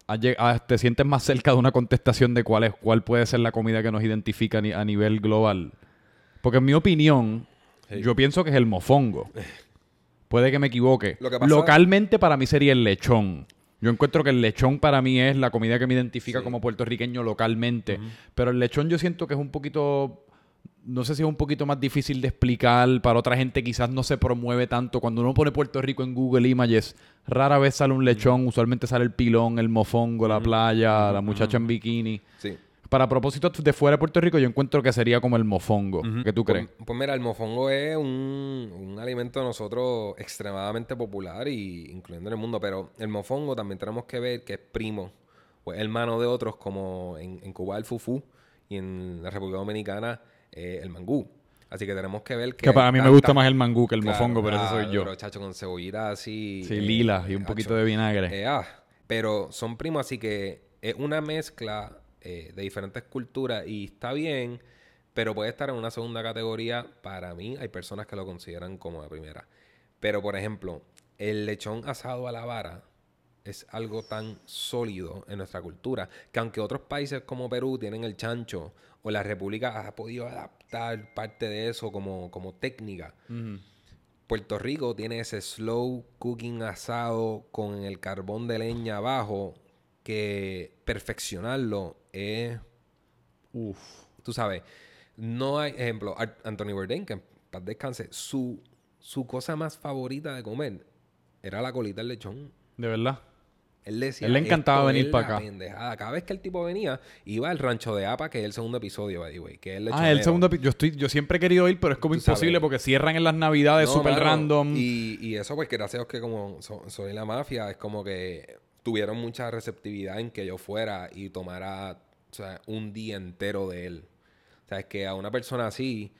¿has lleg- ah, ¿te sientes más cerca de una contestación de cuál es, cuál puede ser la comida que nos identifica a nivel global? Porque en mi opinión, Sí. yo pienso que es el mofongo. Puede que me equivoque. Lo que pasa- Localmente para mí sería el lechón. Yo encuentro que el lechón para mí es la comida que me identifica como puertorriqueño localmente. Pero el lechón yo siento que es un poquito no sé si es un poquito más difícil de explicar. Para otra gente quizás no se promueve tanto. Cuando uno pone Puerto Rico en Google Images, rara vez sale un lechón. Usualmente sale el pilón, el mofongo, la playa, la muchacha en bikini. sí. Para propósitos de fuera de Puerto Rico, yo encuentro que sería como el mofongo. ¿Qué tú crees? Pues, pues mira, el mofongo es un, un alimento de nosotros extremadamente popular y incluyendo en el mundo, pero el mofongo también tenemos que ver que es primo o es hermano de otros como en, en Cuba el fufú y en la República Dominicana eh, el mangú. Así que tenemos que ver que... Que para mí me gusta más el mangú que el Claro, mofongo, pero ese ah, soy yo. Pero, chacho, con cebollita así... Sí, eh, lila y un chacho. poquito de vinagre. Eh, ah, pero son primos, así que es una mezcla eh, de diferentes culturas y está bien, pero puede estar en una segunda categoría. Para mí, hay personas que lo consideran como la primera. Pero, por ejemplo, el lechón asado a la vara es algo tan sólido en nuestra cultura que aunque otros países como Perú tienen el chancho o la República ha podido adaptar parte de eso como, como técnica. Puerto Rico tiene ese slow cooking asado con el carbón de leña abajo que perfeccionarlo es, Uf. tú sabes, no hay, ejemplo, Anthony Bourdain, que en paz descanse, su, su cosa más favorita de comer era la colita del lechón. De verdad. Él decía, Él le encantaba "Esto venir es pa' la acá". pendejada". Cada vez que el tipo venía, iba al rancho de APA, que es el segundo episodio, by the way, que es el Ah, el segundo yo estoy yo siempre he querido ir, pero es como sabes. imposible porque cierran en las Navidades No, súper mano, random. Y, y eso, pues, gracias a Dios que como so- soy la mafia, es como que tuvieron mucha receptividad en que yo fuera y tomara o sea, un día entero de él. O sea, es que a una persona así,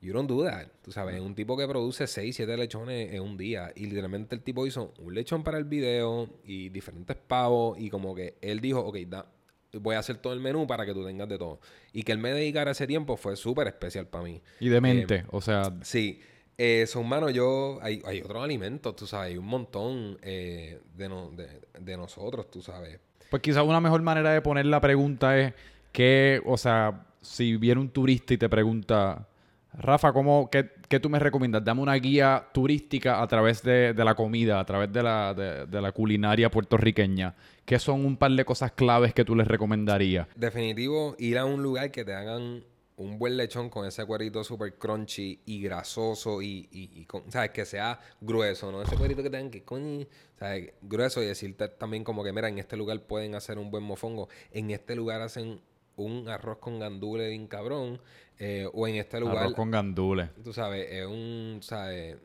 you don't do that. Tú sabes, un tipo que produce 6, 7 lechones en un día. Y literalmente el tipo hizo un lechón para el video y diferentes pavos. Y como que él dijo, ok, da, voy a hacer todo el menú para que tú tengas de todo. Y que él me dedicara ese tiempo fue súper especial para mí. Y de mente. o sea, Sí. Eh, son manos, yo. Hay, hay otros alimentos, tú sabes. Hay un montón eh, de, no- de, de nosotros, tú sabes. pues quizás una mejor manera de poner la pregunta es que, o sea, si viene un turista y te pregunta, Rafa, ¿cómo, qué, qué tú me recomiendas? Dame una guía turística a través de, de la comida, a través de la, de la culinaria puertorriqueña. ¿Qué son un par de cosas claves que tú les recomendarías? Definitivo, ir a un lugar que te hagan un buen lechón con ese cuerito súper crunchy y grasoso y, y, y con, ¿sabes? Que sea grueso, ¿no? Ese cuerito que tengan que, coño, ¿sabes? Grueso y decirte también como que, mira, en este lugar pueden hacer un buen mofongo, en este lugar hacen un arroz con gandules bien cabrón, eh, o en este lugar... Arroz con gandules. tú sabes, es un, ¿sabes?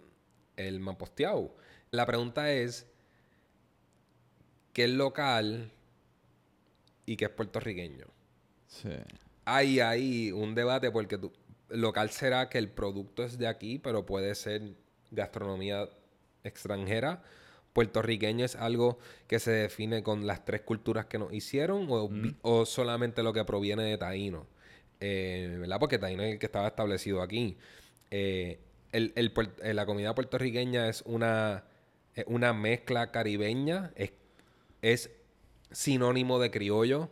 El mamposteado. La pregunta es, ¿qué es local y qué es puertorriqueño? Sí. Hay ahí un debate porque tú- local será que el producto es de aquí, pero puede ser gastronomía extranjera. Puertorriqueño es algo que se define con las tres culturas que nos hicieron o, o solamente lo que proviene de Taíno. Eh, ¿Verdad? Porque Taíno es el que estaba establecido aquí. Eh, el- el puer- eh, la comida puertorriqueña es una, una mezcla caribeña, es, es sinónimo de criollo.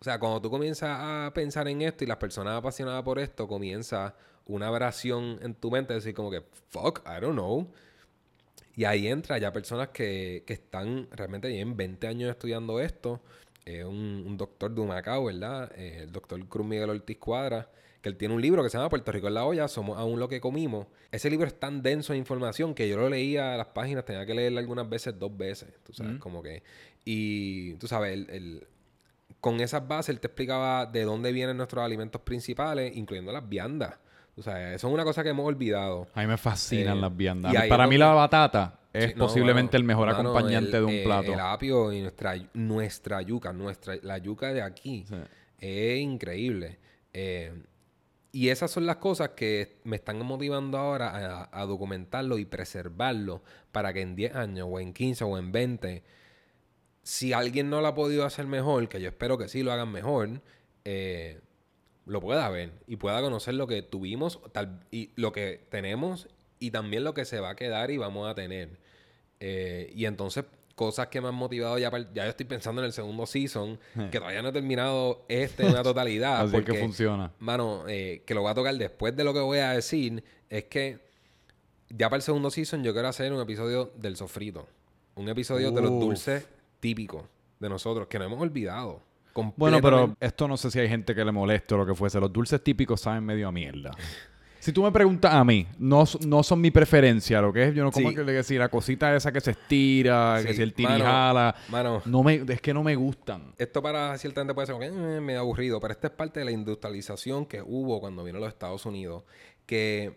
O sea, cuando tú comienzas a pensar en esto y las personas apasionadas por esto, comienza una aberración en tu mente de decir como que, fuck, I don't know. Y ahí entra ya personas que, que están realmente llevan 20 años estudiando esto. Eh, un, un doctor de Humacao, ¿verdad? Eh, el doctor Cruz Miguel Ortiz Cuadra, que él tiene un libro que se llama Puerto Rico en la olla, somos aún lo que comimos. Ese libro es tan denso de información que yo lo leía a las páginas, tenía que leerlo algunas veces, dos veces, tú sabes, como que... Y tú sabes, el, el- con esas bases él te explicaba de dónde vienen nuestros alimentos principales, incluyendo las viandas. O sea, eso es una cosa que hemos olvidado. A mí me fascinan Eh, las viandas. Para mí la batata es Sí, no, posiblemente mano, el mejor mano, acompañante el- de un eh, plato. El apio y nuestra, nuestra yuca, nuestra, la yuca de aquí Sí. es increíble. Eh, y esas son las cosas que me están motivando ahora a, a documentarlo y preservarlo para que en 10 años o en 15 o en 20, si alguien no lo ha podido hacer mejor, que yo espero que sí lo hagan mejor, eh, lo pueda ver y pueda conocer lo que tuvimos tal, y lo que tenemos y también lo que se va a quedar y vamos a tener. Eh, y entonces, cosas que me han motivado ya, ya yo estoy pensando en el segundo season, que todavía no he terminado este en una <laughs> totalidad. Así que funciona. Mano, eh, que lo voy a tocar después de lo que voy a decir, es que ya para el segundo season yo quiero hacer un episodio del sofrito. Un episodio de los dulces típicos de nosotros, que no hemos olvidado. Bueno, pero esto no sé si hay gente que le moleste o lo que fuese. Los dulces típicos saben medio a mierda. <laughs> Si tú me preguntas a mí, no, no son mi preferencia, lo que es, yo no como Sí. que le decir la cosita esa que se estira, que si el tirijala, Mano, no me, es que no me gustan. esto para cierta gente puede ser que eh, medio aburrido, pero esta es parte de la industrialización que hubo cuando vino a los Estados Unidos. Que.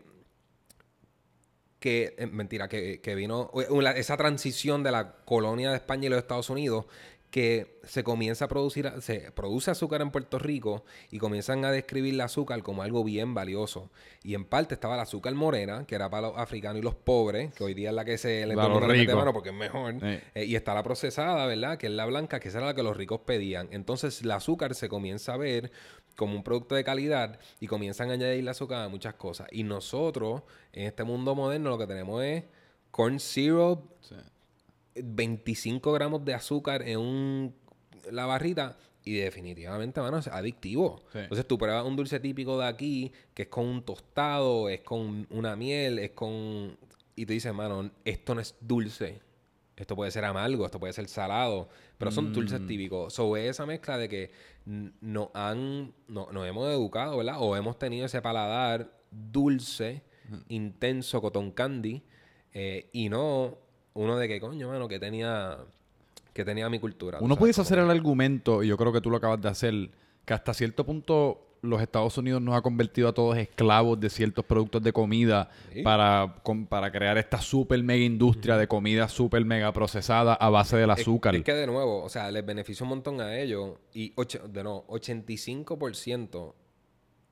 Que eh, mentira, que, que vino. eh, una- esa transición de la colonia de España y los Estados Unidos. que se comienza a producir, se produce azúcar en Puerto Rico y comienzan a describir el azúcar como algo bien valioso. Y en parte estaba el azúcar morena, que era para los africanos y los pobres, que hoy día es la que se le los ricos. mano porque es mejor. Sí. Eh, y está la procesada, ¿verdad? Que es la blanca, que esa era la que los ricos pedían. Entonces el azúcar se comienza a ver como un producto de calidad y comienzan a añadirle azúcar a muchas cosas. Y nosotros, en este mundo moderno, lo que tenemos es corn syrup, 25 gramos de azúcar en un, la barrita y definitivamente, mano, es adictivo. Sí. Entonces tú pruebas un dulce típico de aquí, que es con un tostado, es con una miel, es con... Y tú dices, mano, esto no es dulce. Esto puede ser amargo, esto puede ser salado, pero son dulces típicos. Sobre esa mezcla de que n- nos han, no, nos hemos educado, ¿verdad? O hemos tenido ese paladar dulce, intenso, cotton candy, eh, y no uno de que, coño, mano, que tenía, que tenía mi cultura. Uno pudiese hacer el argumento, y yo creo que tú lo acabas de hacer, que hasta cierto punto los Estados Unidos nos ha convertido a todos esclavos de ciertos productos de comida Sí. para, con- para crear esta super mega industria de comida super mega procesada a base del Es- azúcar. Es, que de nuevo, o sea, les beneficia un montón a ellos. Y ocho- de no, 85%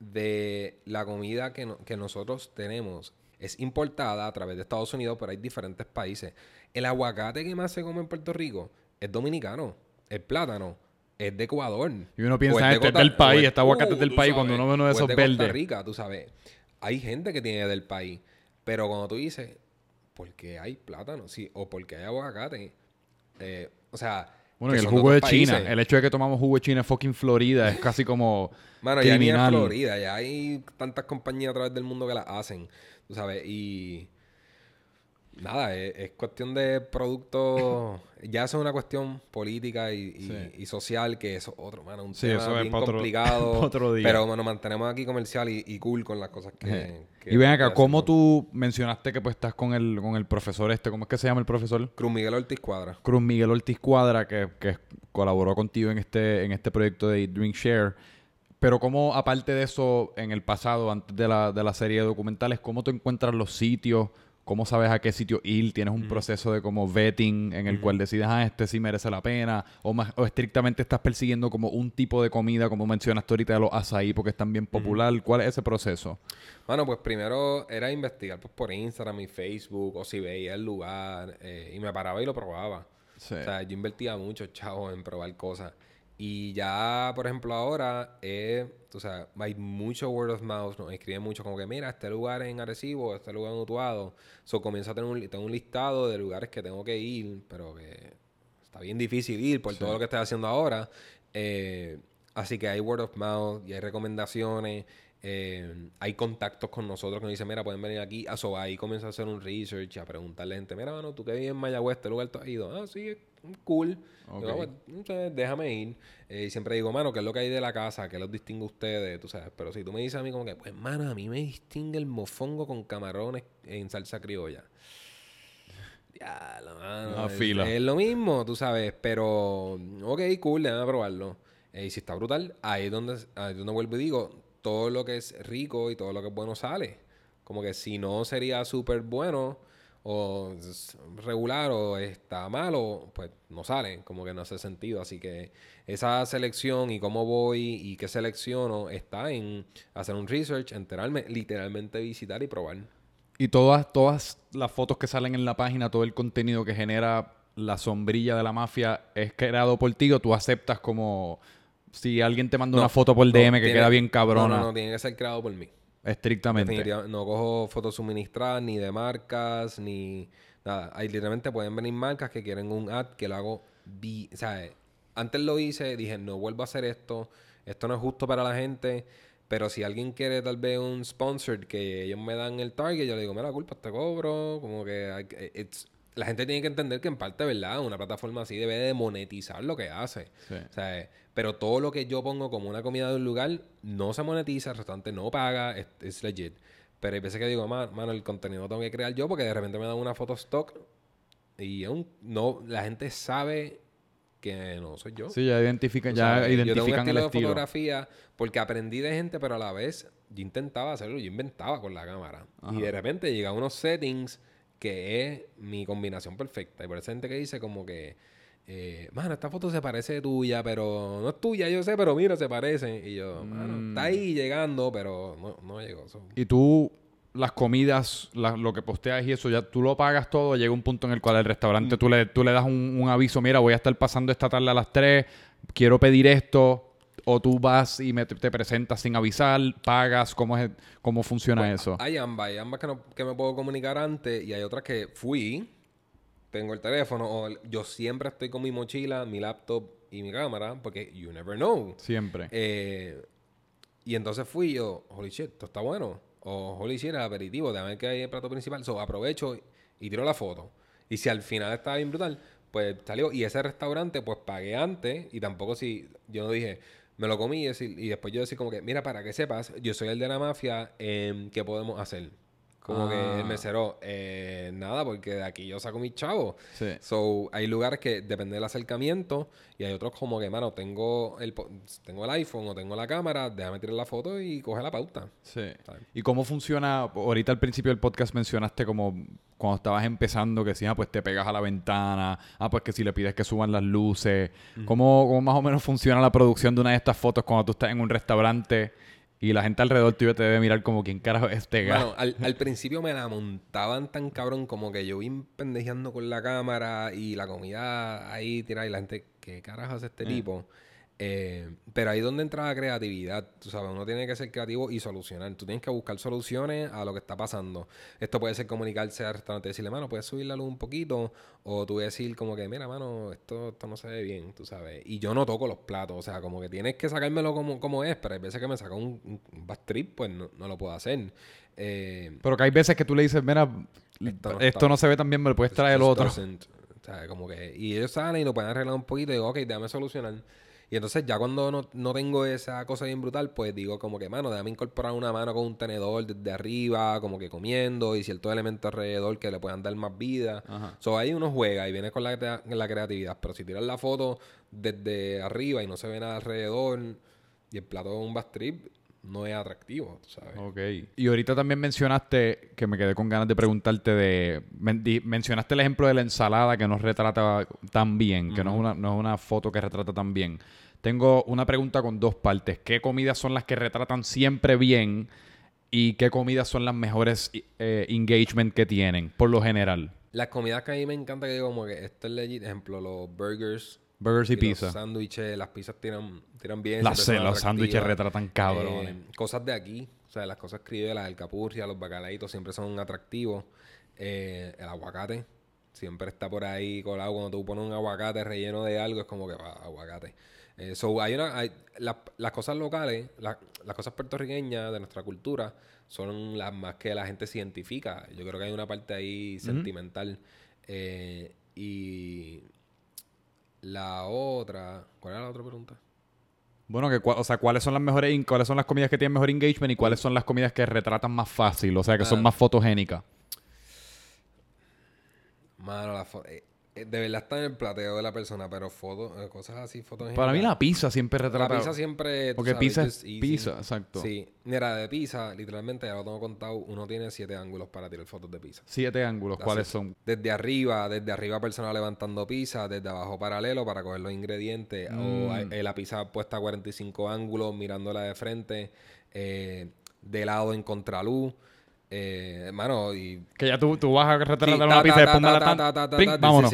de la comida que, no- que nosotros tenemos es importada a través de Estados Unidos, pero hay diferentes países. El aguacate que más se come en Puerto Rico es dominicano. El plátano es de Ecuador. Y uno piensa, de este es del país, o este aguacate es del país, cuando uno ve uno de o es esos de Costa. Rica, tú sabes. Hay gente que tiene del país. Pero cuando tú dices, ¿por qué hay plátano? Sí, o porque hay aguacate. Eh, o sea. Bueno, y el jugo de China, países. el hecho de que tomamos jugo de China en fucking Florida es casi como Mano, ya ni en criminal. Florida, ya hay tantas compañías a través del mundo que las hacen, tú sabes, y nada, es, es cuestión de productos, ya eso es una cuestión política y, y- Sí. y social, que eso es otro, mano, un Sí, tema eso es bien pa' otro- complicado, <laughs> otro día. pero nos mantenemos aquí comercial y, y cool con las cosas que... que y ven acá, ¿cómo tú mencionaste que pues estás con el, con el profesor este? ¿Cómo es que se llama el profesor? Cruz Miguel Ortiz Cuadra. Cruz Miguel Ortiz Cuadra, que, que colaboró contigo en este, en este proyecto de Drink Share. Pero cómo, aparte de eso, en el pasado, antes de la, de la serie de documentales, ¿cómo tú encuentras los sitios? ¿Cómo sabes a qué sitio ir? ¿Tienes un proceso de como vetting en el cual decides, ah, este sí merece la pena? ¿O, más, ¿O estrictamente estás persiguiendo como un tipo de comida, como mencionaste ahorita de los azaí, porque es tan bien popular? ¿Cuál es ese proceso? Bueno, pues primero era investigar pues, por Instagram y Facebook o si veía el lugar eh, y me paraba y lo probaba. Sí. O sea, yo invertía mucho, chavo, en probar cosas. Y ya, por ejemplo, ahora, eh, tú sabes, hay mucho word of mouth, nos escriben mucho como que, mira, este lugar es en Arecibo, este lugar en Utuado. So, comienzo a tener un, tengo un listado de lugares que tengo que ir, pero que está bien difícil ir por todo lo que estoy haciendo ahora. Eh, así que hay word of mouth y hay recomendaciones. Eh, hay contactos con nosotros que nos dicen, mira, pueden venir aquí. So, ahí comienzo a hacer un research, a preguntarle a gente, mira, mano, tú que vives en Mayagüez, ¿este lugar tú has ido? Ah, sí, es cool. "Ah, pues, no sé, déjame ir. Eh, y siempre digo, mano, ¿qué es lo que hay de la casa? ¿Qué los distingue a ustedes? Tú sabes. Pero si tú me dices a mí como que, pues, mano, a mí me distingue el mofongo con camarones en salsa criolla. Ya, la mano. Es, fila. es lo mismo, tú sabes. Pero, ok, cool, déjame probarlo. Eh, y si está brutal, ahí es donde, ahí es donde vuelvo y digo, todo lo que es rico y todo lo que es bueno sale. Como que si no sería súper bueno o regular o está malo, pues no sale. Como que no hace sentido. Así que esa selección y cómo voy y qué selecciono está en hacer un research, enterarme, literalmente visitar y probar. Y todas, todas las fotos que salen en la página, todo el contenido que genera la sombrilla de la mafia es creado por ti o tú aceptas como si alguien te manda No, una foto por no, DM que tiene- queda bien cabrona, no, no, tiene que ser creado por mí. estrictamente. No cojo fotos suministradas ni de marcas ni nada. Ahí literalmente pueden venir marcas que quieren un ad que lo hago vi, o sea, antes lo hice, dije, no vuelvo a hacer esto, esto no es justo para la gente, pero si alguien quiere tal vez un sponsored que ellos me dan el target, yo le digo, mira, culpa, te cobro, como que que- it's- la gente tiene que entender que en parte, ¿verdad? Una plataforma así debe de monetizar lo que hace. Sí. O sea, eh, pero todo lo que yo pongo como una comida de un lugar no se monetiza, el restaurante no paga, es, es legit. Pero hay veces que digo, "Ma- mano, el contenido lo tengo que crear yo porque de repente me dan una foto stock y un- no, la gente sabe que no soy yo. Sí, ya identifican, ya sabes, yo tengo un identifican estilo el de estilo. fotografía porque aprendí de gente, pero a la vez yo intentaba hacerlo, yo inventaba con la cámara. Y de repente llega unos settings que es mi combinación perfecta. Y por esa gente que dice como que eh, mano, esta foto se parece de tuya, pero no es tuya, yo sé, pero mira, se parece. Y yo, mano, está ahí llegando, pero no, no llegó. so. Y tú, las comidas, la- lo que posteas y eso, ya tú lo pagas todo. Llega un punto en el cual el Mm. restaurante tú, le, tú le das un, un aviso: mira, voy a estar pasando esta tarde a las 3, quiero pedir esto. O tú vas y me- te presentas sin avisar, pagas, ¿cómo, es, cómo funciona Pues, eso? Hay ambas, hay ambas que, no- que me puedo comunicar antes y hay otras que fui, tengo el teléfono, o el- yo siempre estoy con mi mochila, mi laptop y mi cámara, porque you never know. Siempre. Eh, y entonces fui yo, holy shit, esto está bueno. O holy shit, el aperitivo, déjame ver qué hay en el plato principal. So, aprovecho y tiro la foto. Y si al final estaba bien brutal, pues salió. Y ese restaurante, pues pagué antes. Y tampoco si yo no dije, me lo comí y, decir- y después yo decir como que, mira, para que sepas, yo soy el de la mafia, em, ¿qué podemos hacer? Como que Ah. el mesero, eh, nada, porque de aquí yo saco mis chavos. Sí. So, hay lugares que depende del acercamiento y hay otros como que, mano, tengo el, tengo el iPhone o tengo la cámara, déjame tirar la foto y coge la pauta. Sí. ¿sabes? ¿Y cómo funciona? Ahorita al principio del podcast mencionaste como cuando estabas empezando que si, ah, pues te pegas a la ventana, ah, pues que si le pides que suban las luces. ¿Cómo, cómo más o menos funciona la producción de una de estas fotos cuando tú estás en un restaurante y la gente alrededor tuyo te debe mirar como quién carajo es este gato? Bueno, al, al <laughs> principio me la montaban tan cabrón como que yo vine pendejeando con la cámara y la comida ahí tirada y la gente, ¿qué carajo hace este tipo? Eh, pero ahí es donde entra la creatividad, tú sabes, uno tiene que ser creativo y solucionar. Tú tienes que buscar soluciones a lo que está pasando. Esto puede ser comunicarse al restaurante y decirle, mano, puedes subir la luz un poquito, o tú decir como que, mira, mano, esto, esto no se ve bien, tú sabes. Y yo no toco los platos, o sea, como que tienes que sacármelo como, como es, pero hay veces que me saca un, un, bad trip, pues no, no lo puedo hacer. Eh, Pero que hay veces que tú le dices, mira, Esto esto no se ve tan bien, me lo puedes traer el otro. doesn't. O sea, como que... Y ellos salen y lo pueden arreglar un poquito y digo, ok, déjame solucionar. Y entonces ya cuando no, no tengo esa cosa bien brutal, pues digo como que, mano, déjame incorporar una mano con un tenedor desde arriba, como que comiendo y ciertos elementos alrededor que le puedan dar más vida. Ajá. So ahí uno juega y viene con la, la creatividad. Pero si tiras la foto desde arriba y no se ve nada alrededor y el plato es un bad trip, no es atractivo, sabes. Ok. Y ahorita también mencionaste, que me quedé con ganas de preguntarte de... men- di- mencionaste el ejemplo de la ensalada que no retrata tan bien, que no, es una, no es una foto que retrata tan bien. Tengo una pregunta con dos partes. ¿Qué comidas son las que retratan siempre bien y qué comidas son las mejores eh, engagement que tienen, por lo general? Las comidas que a mí me encanta que digo como que esto es legit, ejemplo, los burgers, Burgers y Los pizza. sándwiches, las pizzas tiran, tiran bien. Las, los sándwiches retratan cabrones. Eh, cosas de aquí, o sea, las cosas criollas, el capurria, los bacalaitos siempre son atractivos. Eh, el aguacate siempre está por ahí colado. Cuando tú pones un aguacate relleno de algo, es como que va, aguacate. Eh, so, hay una, hay, la- las cosas locales, la- las cosas puertorriqueñas de nuestra cultura son las más que la gente se identifica. Yo creo que hay una parte ahí sentimental. Eh, y la otra, ¿cuál era la otra pregunta? Bueno, que, o sea, ¿cuáles son las mejores, cuáles son las comidas que tienen mejor engagement y cuáles son las comidas que retratan más fácil, o sea, que son Ah. más fotogénicas? Mano, la fo- eh, eh, de verdad está en el plateo de la persona, pero fotos, eh, cosas así, fotos Para mí la pizza siempre La retrata... pizza siempre. Porque sabes, pizza es pizza, exacto. Sí. Mira, de pizza, literalmente, ya lo tengo contado, uno tiene siete ángulos para tirar fotos de pizza. Siete ángulos, ¿cuáles son? Desde arriba, desde arriba persona levantando pizza, desde abajo paralelo para coger los ingredientes, Mm. o eh, la pizza puesta a 45 ángulos, mirándola de frente, eh, de lado en contraluz. Eh, hermano, y Que ya tú, tú vas a retratar Sí, una pizza ta, me la vámonos.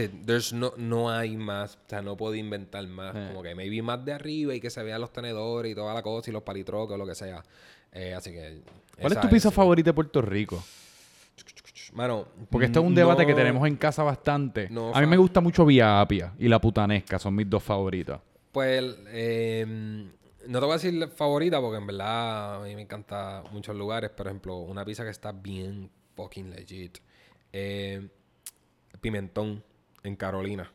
no, no hay más. O sea, no puedo inventar más. Eh. Como que maybe más de arriba y que se vean los tenedores y toda la cosa y los palitroques o lo que sea. Eh, así que... ¿Cuál es tu pizza favorita de Puerto Rico? Mano... Porque este es un debate que tenemos en casa bastante. no a mí me gusta mucho Vía Apia y La Putanesca, son mis dos favoritas. Pues... eh, no te voy a decir la favorita porque en verdad a mí me encanta muchos lugares. Por ejemplo, una pizza que está bien fucking legit. Eh, Pimentón en Carolina.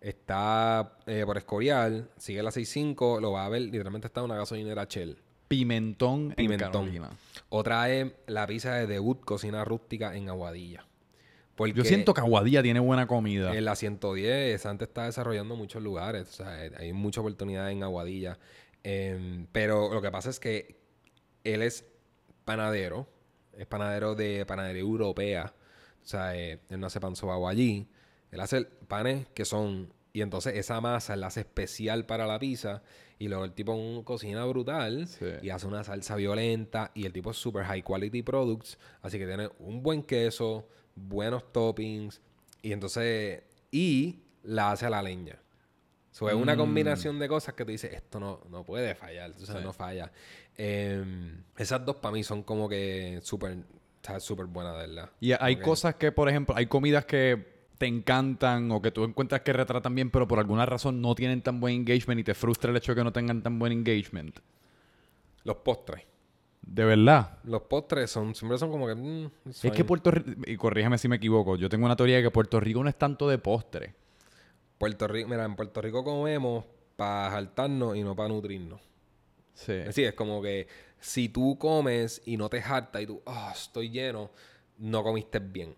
Está eh, por Escorial, sigue la 65, lo va a ver, literalmente está en una gasolinera Shell. Pimentón, Pimentón. en Carolina. Otra es la pizza de debut, cocina rústica en Aguadilla. Porque Yo siento que Aguadilla tiene buena comida. en la 110, antes está desarrollando muchos lugares, o sea, hay mucha oportunidad en Aguadilla. Em, pero lo que pasa es que él es panadero, es panadero de panadería europea. O sea, eh, él no hace pan sobao allí. Él hace panes que son Y entonces esa masa la hace especial para la pizza. Y luego el tipo un, cocina brutal Sí. y hace una salsa violenta. Y el tipo es super high quality products. Así que tiene un buen queso, buenos toppings. Y entonces. Y la hace a la leña. So, es una Mm. combinación de cosas que tú dices, esto no, no puede fallar, o sea, Sí. no falla. Em, esas dos para mí son como que súper, súper buenas, de verdad. Y hay cosas que, por ejemplo, hay comidas que te encantan o que tú encuentras que retratan bien, pero por alguna razón no tienen tan buen engagement y te frustra el hecho de que no tengan tan buen engagement. Los postres. De verdad. Los postres son, siempre son como que... mm, Es que. Puerto Rico, y corrígeme si me equivoco, yo tengo una teoría de que Puerto Rico no es tanto de postre. Puerto Rico, mira, en Puerto Rico comemos para jaltarnos y no para nutrirnos. Sí. Es decir, es como que si tú comes y no te hartas y tú, ah, estoy lleno, no comiste bien.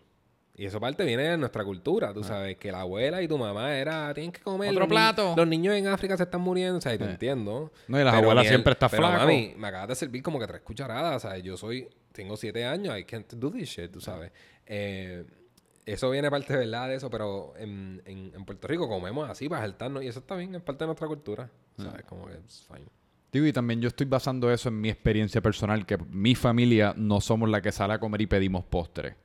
Y eso parte viene de nuestra cultura, tú sabes, que la abuela y tu mamá era, tienen que comer. Ah. Otro los ni- plato. los niños en África se están muriendo, o sea, y te Sí. entiendo. No, y las Pero abuelas miel- siempre están pero, flacos. mami, me acabas de servir como que tres cucharadas, o sea, yo soy, tengo siete años, I can't do this shit, tú sabes. Eh, eso viene parte de verdad de eso, pero en, en, en Puerto Rico comemos así para saltarnos y eso está bien, es parte de nuestra cultura, ¿sabes? Como que it's fine. Digo, y también yo estoy basando eso en mi experiencia personal, que mi familia no somos la que sale a comer y pedimos postre.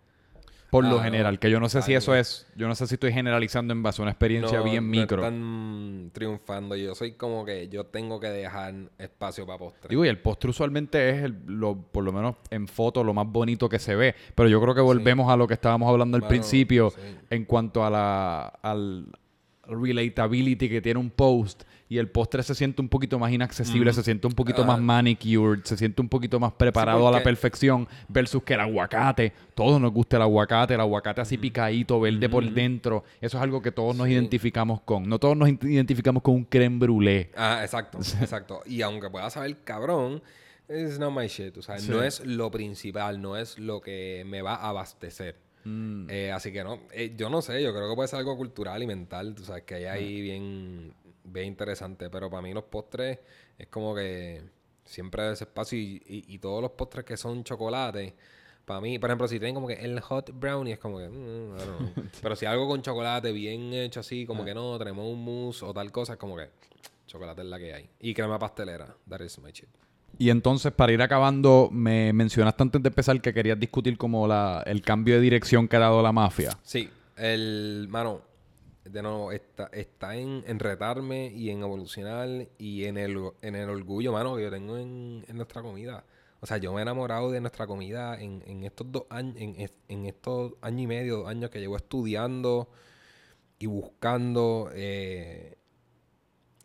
Por lo Ah, general, no. que yo no sé si eso no. es, yo no sé si estoy generalizando en base a una experiencia bien no micro. están triunfando. Yo soy como que yo tengo que dejar espacio para postre. Digo, y el postre usualmente es, el- lo, por lo menos en foto, lo más bonito que se ve. Pero yo creo que volvemos a lo que estábamos hablando al Mano, principio sí. en cuanto a la al relatability que tiene un post. Y el postre se siente un poquito más inaccesible, se siente un poquito Ah. más manicured, se siente un poquito más preparado a la perfección versus que el aguacate. Todos nos gusta el aguacate, el aguacate así picadito, verde por dentro. Eso es algo que todos nos Sí. identificamos con. No todos nos identificamos con un creme brûlée. Ah, exacto, <laughs> exacto. Y aunque pueda saber cabrón, it's not my shit. O sea, Sí. no es lo principal, no es lo que me va a abastecer. Mm. Eh, así que no, eh, yo no sé, yo creo que puede ser algo cultural y mental, tú sabes, que hay ahí bien, bien interesante. Pero para mí los postres es como que siempre hay ese espacio y, y- y todos los postres que son chocolate, para mí, por ejemplo, si tienen como que el hot brownie es como que, mm, I don't know. <laughs> pero si algo con chocolate bien hecho así, como que no, tenemos un mousse o tal cosa, es como que chocolate es la que hay. Y crema pastelera, that is my shit. Y entonces, para ir acabando, me mencionaste antes de empezar que querías discutir como la, el cambio de dirección que ha dado la mafia. Sí, el mano, de nuevo, está, está en, en retarme y en evolucionar y en el, en el orgullo, mano, que yo tengo en, en nuestra comida. O sea, yo me he enamorado de nuestra comida en, en estos dos años, en, en estos año y medio, dos años que llevo estudiando y buscando. eh,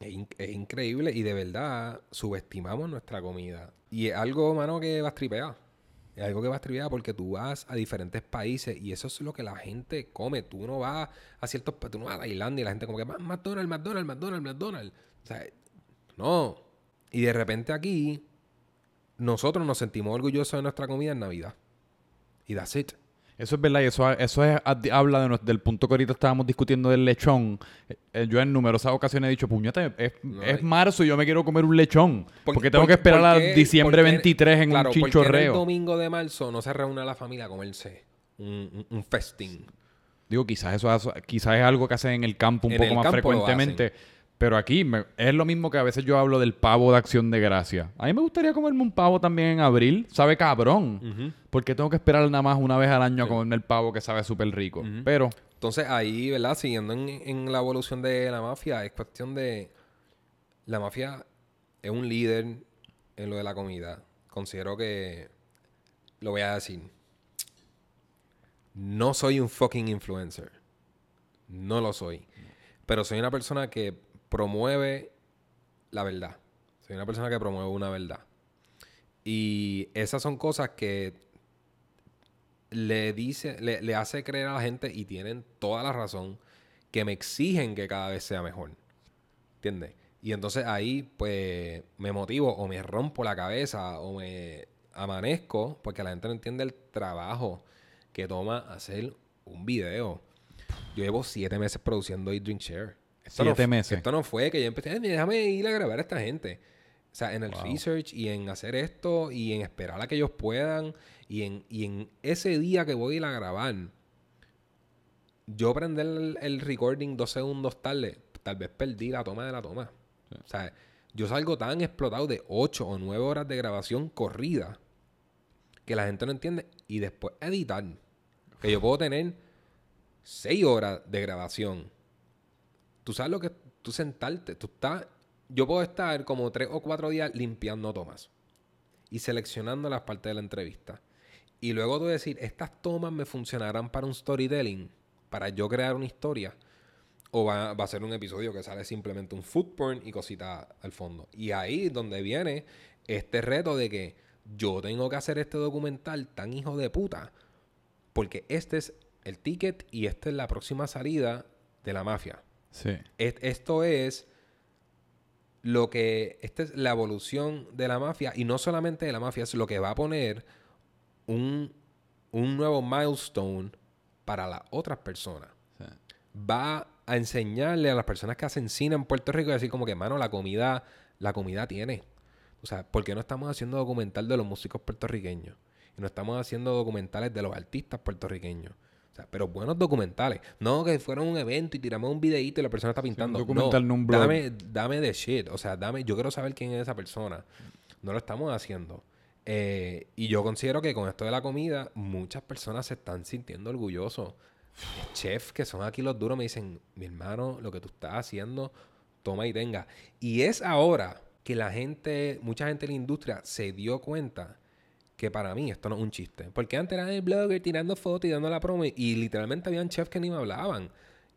es, es increíble y de verdad subestimamos nuestra comida. Y es algo, mano, que va a tripear. Algo que va a tripear porque tú vas a diferentes países y eso es lo que la gente come. Tú no vas a ciertos tú no vas a Tailandia y la gente como que "Ma- McDonald's, McDonald's, McDonald's, McDonald's. O sea, no. Y de repente aquí nosotros nos sentimos orgullosos de nuestra comida en Navidad. Y that's it. Eso es verdad y eso, eso es, habla de nos- del punto que ahorita estábamos discutiendo del lechón. Eh, Yo en numerosas ocasiones he dicho, puñeta, es, No, es y- marzo y yo me quiero comer un lechón. ¿Por- porque tengo por- que esperar a diciembre por qué- 23 en claro, un ¿por qué en el chinchorreo. domingo de marzo no se reúne la familia a comerse un, un, un festín. Digo, quizás eso quizás es algo que hacen en el campo un En poco más frecuentemente. Pero aquí me- es lo mismo que a veces yo hablo del pavo de acción de gracia. A mí me gustaría comerme un pavo también en abril. Sabe cabrón. Porque tengo que esperar nada más una vez al año a comerme el pavo que sabe súper rico. Pero Entonces ahí, ¿verdad? Siguiendo en, en la evolución de la mafia, es cuestión de... La mafia es un líder en lo de la comida. Considero que... Lo voy a decir. No soy un fucking influencer. No lo soy. Pero soy una persona que promueve la verdad. Soy una persona que promueve una verdad. Y esas son cosas que le dice, le, hace creer a la gente y tienen toda la razón que me exigen que cada vez sea mejor. ¿Entiendes? Y entonces ahí pues me motivo o me rompo la cabeza o me amanezco porque la gente no entiende el trabajo que toma hacer un video. Yo llevo siete meses produciendo Eat Drink Share. No Siete meses. Esto no fue que yo empecé, "Ay, déjame ir a grabar a esta gente. O sea, en el Wow. research y en hacer esto y en esperar a que ellos puedan y en, y en ese día que voy a ir a grabar, yo prender el, el recording dos segundos tarde, tal vez perdí la toma de la toma. O sea, yo salgo tan explotado de 8 o 9 horas de grabación corrida que la gente no entiende. Y después editar. Que yo puedo tener 6 horas de grabación. Tú sabes lo que tú sentarte, tú estás. Yo puedo estar como 3 o 4 días limpiando tomas y seleccionando las partes de la entrevista. Y luego tú decir, estas tomas me funcionarán para un storytelling, para yo crear una historia. O va, va, a ser un episodio que sale simplemente un food porn y cositas al fondo. Y ahí es donde viene este reto de que yo tengo que hacer este documental tan hijo de puta. Porque este es el ticket y esta es la próxima salida de la mafia. Sí. esto es lo que. Esta es la evolución de la mafia. Y no solamente de la mafia, es lo que va a poner un, un nuevo milestone para las otras personas. Va a enseñarle a las personas que hacen cine en Puerto Rico y decir como que, mano, la comida, la comida tiene. O sea, ¿por qué no estamos haciendo documental de los músicos puertorriqueños? Y no estamos haciendo documentales de los artistas puertorriqueños. O sea, pero buenos documentales. No que fueron un evento y tiramos un videíto y la persona está pintando. un documental no, Dame, dame de shit. O sea, dame, yo quiero saber quién es esa persona. No lo estamos haciendo. Eh, y yo considero que con esto de la comida, muchas personas se están sintiendo orgullosos. Chefs que son aquí los duros me dicen, mi hermano, lo que tú estás haciendo, toma y tenga. Y es ahora que la gente, mucha gente en la industria se dio cuenta que para mí esto no es un chiste. Porque antes era el blogger tirando fotos y dando la promo y, literalmente habían chefs que ni me hablaban.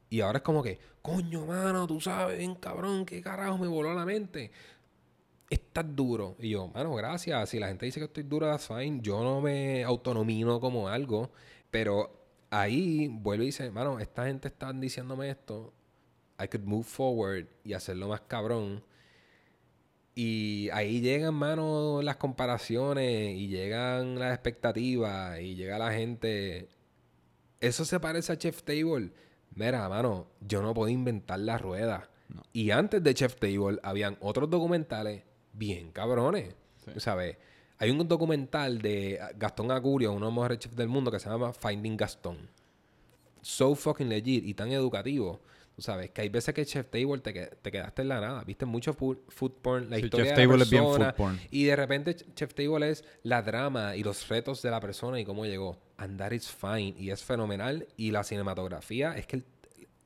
Y ahora es como que, coño, mano, tú sabes, bien cabrón, qué carajo me voló la mente. Estás duro. Y yo, mano, gracias. Si la gente dice que estoy duro, that's fine. Yo no me autonomino como algo. Pero ahí vuelve y dice, mano, esta gente está diciéndome esto. I could move forward y hacerlo más cabrón y ahí llegan, mano, las comparaciones y llegan las expectativas y llega la gente. Eso se parece a Chef Table. Mira, mano, yo no puedo inventar la rueda. Y antes de Chef Table habían otros documentales bien cabrones. ¿Sabes? Hay un documental de Gastón Acurio, uno de los mejores chefs del mundo, que se llama Finding Gastón. So fucking legit y tan educativo. Tú sabes que hay veces que Chef Table te, te quedaste en la nada. Viste mucho food, porn, la historia Chef de Table es bien food porn. Y de repente Chef Table es la drama y los retos de la persona y cómo llegó. And that is fine. Y es fenomenal. Y la cinematografía es que el,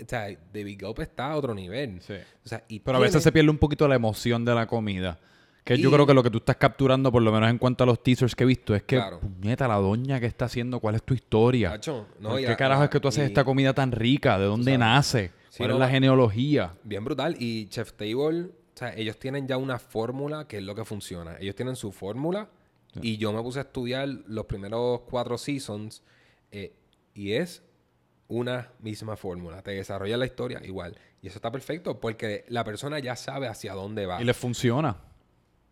o sea, David Gope está a otro nivel. Sí. O sea, y Pero a veces se pierde un poquito la emoción de la comida. Que yo creo que lo que tú estás capturando, por lo menos en cuanto a los teasers que he visto, es que, claro. puñeta, la doña que está haciendo, ¿cuál es tu historia? ¿Qué carajo es que tú haces esta comida tan rica? ¿De dónde nace? ¿Cuál es la genealogía? Bien brutal. Y Chef Table, o sea, ellos tienen ya una fórmula que es lo que funciona. Ellos tienen su fórmula y yo me puse a estudiar los primeros cuatro seasons eh, y es una misma fórmula. Te desarrolla la historia igual. Y eso está perfecto porque la persona ya sabe hacia dónde va. Y le funciona.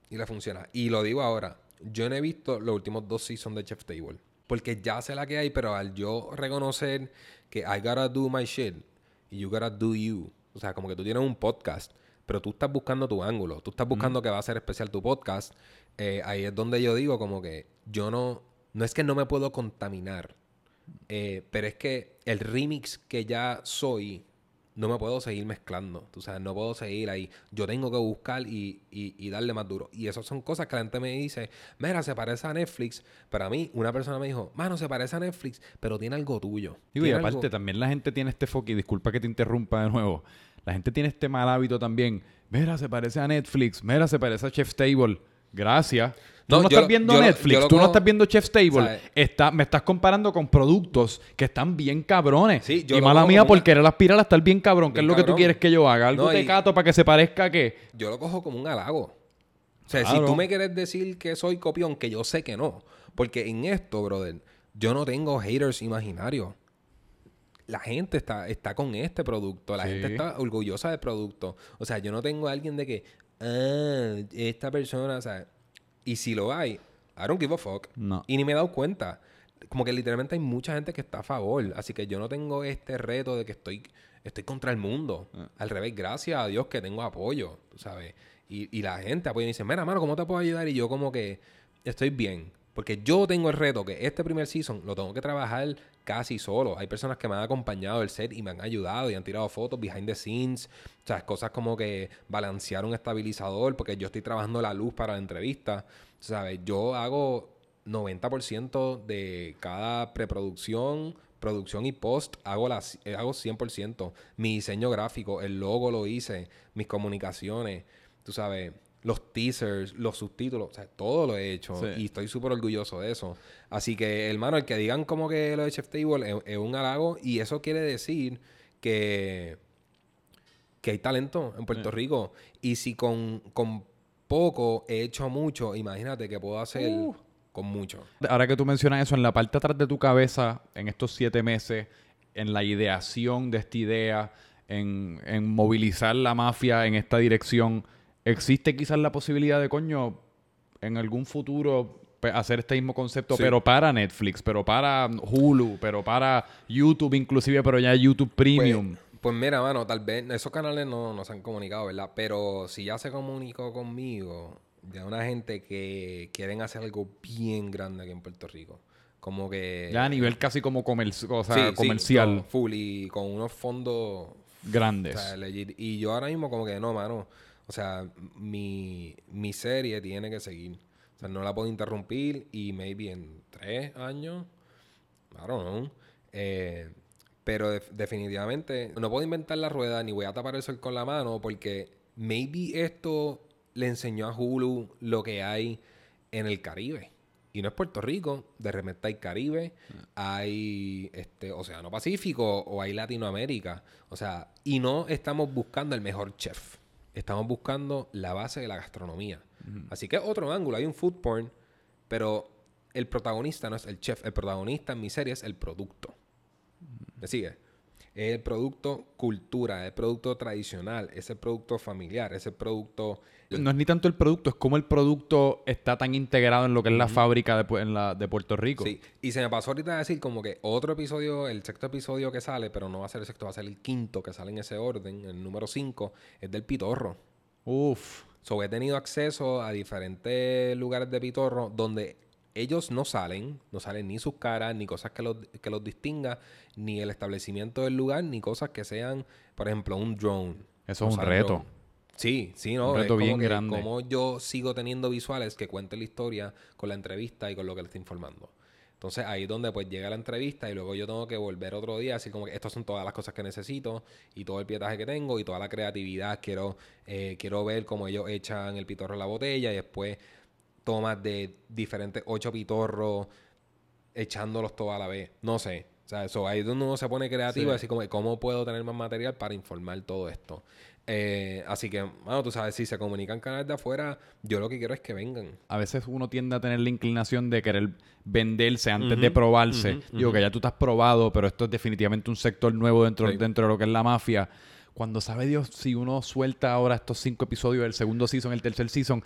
Y le funciona. Y lo digo ahora, yo no he visto los últimos dos seasons de Chef Table. Porque ya sé la que hay, pero al yo reconocer que I gotta do my shit, you gotta do you. O sea, como que tú tienes un podcast, pero tú estás buscando tu ángulo. Tú estás buscando que va a ser especial tu podcast. Eh, ahí es donde yo digo como que yo no... No es que no me puedo contaminar. Eh, pero es que el remix que ya soy no me puedo seguir mezclando. Tú sabes, no puedo seguir ahí. Yo tengo que buscar y, y, darle más duro. Y esas son cosas que la gente me dice, mira, se parece a Netflix. Pero a mí, una persona me dijo, mano, se parece a Netflix, pero tiene algo tuyo. y aparte, también la gente tiene este foco, y disculpa que te interrumpa de nuevo. La gente tiene este mal hábito también. Mira, se parece a Netflix. Mira, se parece a Chef Table. Gracias. Tú no, estás viendo Netflix, tú no estás viendo Chef's Table. Está, me estás comparando con productos que están bien cabrones. y mala mía por querer aspirar a estar bien cabrón. ¿Qué es lo que tú quieres que yo haga? Algo de cato para que se parezca a qué. Yo lo cojo como un halago. O sea, si tú me quieres decir que soy copión, que yo sé que no. Porque en esto, brother, yo no tengo haters imaginarios. La gente está, está con este producto. La gente está orgullosa del producto. O sea, yo no tengo a alguien de que, ah, esta persona, o sea, y si lo hay, I don't give a fuck. No. Y ni me he dado cuenta. Como que literalmente hay mucha gente que está a favor. Así que yo no tengo este reto de que estoy, estoy contra el mundo. Ah. Al revés, gracias a Dios que tengo apoyo, tú sabes. Y, y la gente apoya y dice, mira, mano, ¿cómo te puedo ayudar? Y yo como que estoy bien. Porque yo tengo el reto que este primer season lo tengo que trabajar casi solo. Hay personas que me han acompañado del set y me han ayudado y han tirado fotos behind the scenes. O sea, cosas como que balancear un estabilizador porque yo estoy trabajando la luz para la entrevista. ¿Sabes? Yo hago 90% de cada preproducción, producción y post, hago, las, hago 100%. Mi diseño gráfico, el logo lo hice, mis comunicaciones, tú sabes, los teasers, los subtítulos, o sea, todo lo he hecho y estoy súper orgulloso de eso. Así que, hermano, el que digan como que lo de Chef Table es, un halago y eso quiere decir que, que hay talento en Puerto Rico. Y si con, con, poco he hecho mucho, imagínate que puedo hacer uh. con mucho. Ahora que tú mencionas eso, en la parte atrás de tu cabeza, en estos siete meses, en la ideación de esta idea, en, en movilizar la mafia en esta dirección existe quizás la posibilidad de, coño, en algún futuro hacer este mismo concepto, pero para Netflix, pero para Hulu, pero para YouTube inclusive, pero ya YouTube Premium. Pues, pues mira, mano, tal vez esos canales no, se han comunicado, ¿verdad? Pero si ya se comunicó conmigo de una gente que quieren hacer algo bien grande aquí en Puerto Rico. Como que... Ya a nivel casi como o sea, comercial. full y con unos fondos... Grandes. y yo ahora mismo como que no, mano o sea, mi, mi serie tiene que seguir. O sea, no la puedo interrumpir y maybe en tres años, I don't know. Eh, pero definitivamente no puedo inventar la rueda ni voy a tapar el sol con la mano porque maybe esto le enseñó a Hulu lo que hay en el Caribe. Y no es Puerto Rico, de repente hay Caribe, hay este Océano Pacífico o hay Latinoamérica. O sea, y no estamos buscando el mejor chef estamos buscando la base de la gastronomía. Así que otro ángulo, hay un food porn, pero el protagonista no es el chef, el protagonista en mi serie es el producto. ¿Me sigue? Es el producto cultura, es el producto tradicional, es el producto familiar, es el producto... No es ni tanto el producto, es como el producto está tan integrado en lo que es la fábrica de, en la, de Puerto Rico. Sí, y se me pasó ahorita a decir como que otro episodio, el sexto episodio que sale, pero no va a ser el sexto, va a ser el quinto que sale en ese orden, el número cinco, es del Pitorro. Uf. So, he tenido acceso a diferentes lugares de Pitorro donde ellos no salen, no salen ni sus caras, ni cosas que los, que los distinga, ni el establecimiento del lugar, ni cosas que sean, por ejemplo, un drone. Eso es un reto. Sí, sí, ¿no? Un reto bien grande. Como yo sigo teniendo visuales que cuenten la historia con la entrevista y con lo que le estoy informando. Entonces ahí es donde pues llega la entrevista y luego yo tengo que volver otro día, así como que estas son todas las cosas que necesito y todo el pietaje que tengo y toda la creatividad. Quiero, eh, quiero ver cómo ellos echan el pitorro en la botella y después tomas de diferentes ocho pitorros echándolos todos a la vez. No sé. O sea, eso ahí es donde uno se pone creativo, así como cómo puedo tener más material para informar todo esto. Eh, así que, bueno, tú sabes, si se comunican canales de afuera, yo lo que quiero es que vengan. A veces uno tiende a tener la inclinación de querer venderse antes de probarse. Digo que ya tú estás probado, pero esto es definitivamente un sector nuevo dentro, dentro de lo que es la mafia. Cuando sabe Dios si uno suelta ahora estos cinco episodios del segundo season, el tercer season,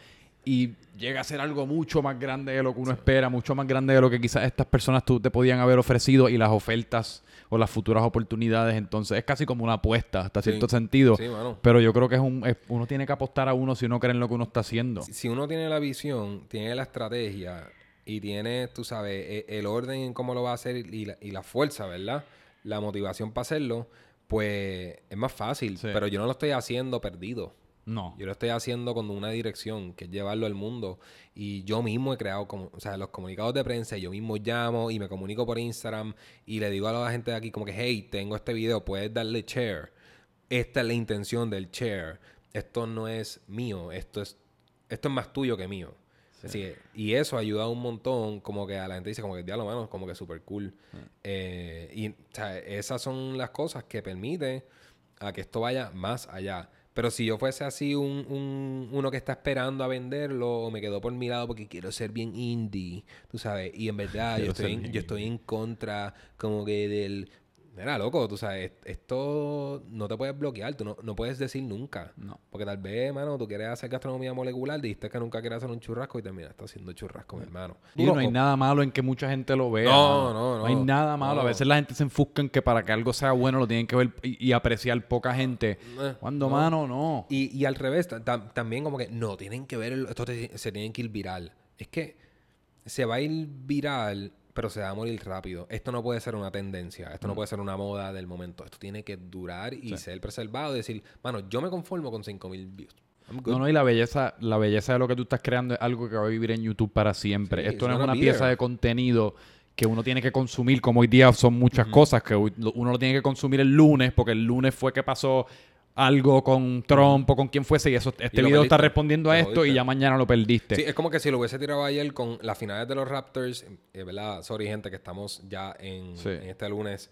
y llega a ser algo mucho más grande de lo que uno espera, mucho más grande de lo que quizás estas personas tú te podían haber ofrecido y las ofertas o las futuras oportunidades. Entonces es casi como una apuesta hasta cierto sentido. Pero yo creo que es un uno tiene que apostar a uno si uno cree en lo que uno está haciendo. Si, uno tiene la visión, tiene la estrategia y tiene, tú sabes, e, el, orden en cómo lo va a hacer y la, y la fuerza, ¿verdad? La motivación para hacerlo, pues es más fácil. Pero yo no lo estoy haciendo perdido. No. Yo lo estoy haciendo con una dirección, que es llevarlo al mundo. Y yo mismo he creado, como, o sea, los comunicados de prensa, yo mismo llamo y me comunico por Instagram y le digo a la gente de aquí como que, hey, tengo este video, puedes darle share. Esta es la intención del share. Esto no es mío, esto es, esto es más tuyo que mío. Así y eso ayuda un montón, como que a la gente dice, como que diablo, mano, como que súper cool. Eh, y o sea, esas son las cosas que permiten a que esto vaya más allá. Pero si yo fuese así un, un, uno que está esperando a venderlo o me quedo por mi lado porque quiero ser bien indie, tú sabes, y en verdad <laughs> yo estoy, yo estoy en contra como que del Mira, loco, tú sabes, esto no te puedes bloquear, tú no, puedes decir nunca. No. Porque tal vez, hermano, tú quieres hacer gastronomía molecular, dijiste que nunca quieres hacer un churrasco y terminaste haciendo churrasco, mi hermano. Y no hay nada malo en que mucha gente lo vea. No, no, no. No hay nada malo. A veces la gente se enfoca en que para que algo sea bueno lo tienen que ver y, apreciar poca gente. Eh, Cuando, mano, no. Y, y al revés, también como que no, tienen que ver, esto se tienen que ir viral. Es que se va a ir viral, pero se va a morir rápido. Esto no puede ser una tendencia, esto no puede ser una moda del momento. Esto tiene que durar y ser preservado y decir, mano, yo me conformo con 5000 views. No, no, y la belleza, la belleza de lo que tú estás creando es algo que va a vivir en YouTube para siempre. Esto no es una pieza de contenido que uno tiene que consumir, como hoy día son muchas cosas, que uno lo tiene que consumir el lunes, porque el lunes fue que pasó algo con Trump o con quien fuese y eso este video está respondiendo a esto y ya mañana lo perdiste. Sí, es como que si lo hubiese tirado ayer con las finales de los Raptors, eh, ¿verdad? Sorry gente que estamos ya en, este lunes,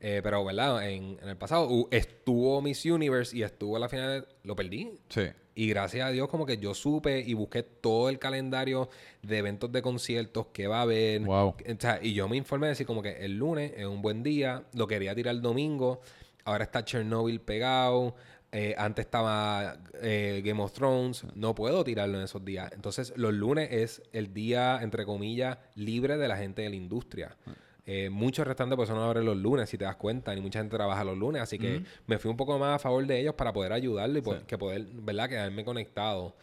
eh, pero ¿verdad? En, el pasado estuvo Miss Universe y estuvo en la final, lo perdí. Sí. Y gracias a Dios como que yo supe y busqué todo el calendario de eventos de conciertos que va a haber. Wow. y yo me informé de decir como que el lunes es un buen día, lo quería tirar el domingo ahora está Chernobyl pegado, eh, antes estaba eh, Game of Thrones, no puedo tirarlo en esos días. Entonces, los lunes es el día, entre comillas, libre de la gente de la industria. Eh, muchos restantes personas abren los lunes, si te das cuenta, y mucha gente trabaja los lunes, así que me fui un poco más a favor de ellos para poder ayudarle y que poder, ¿verdad?, quedarme conectado.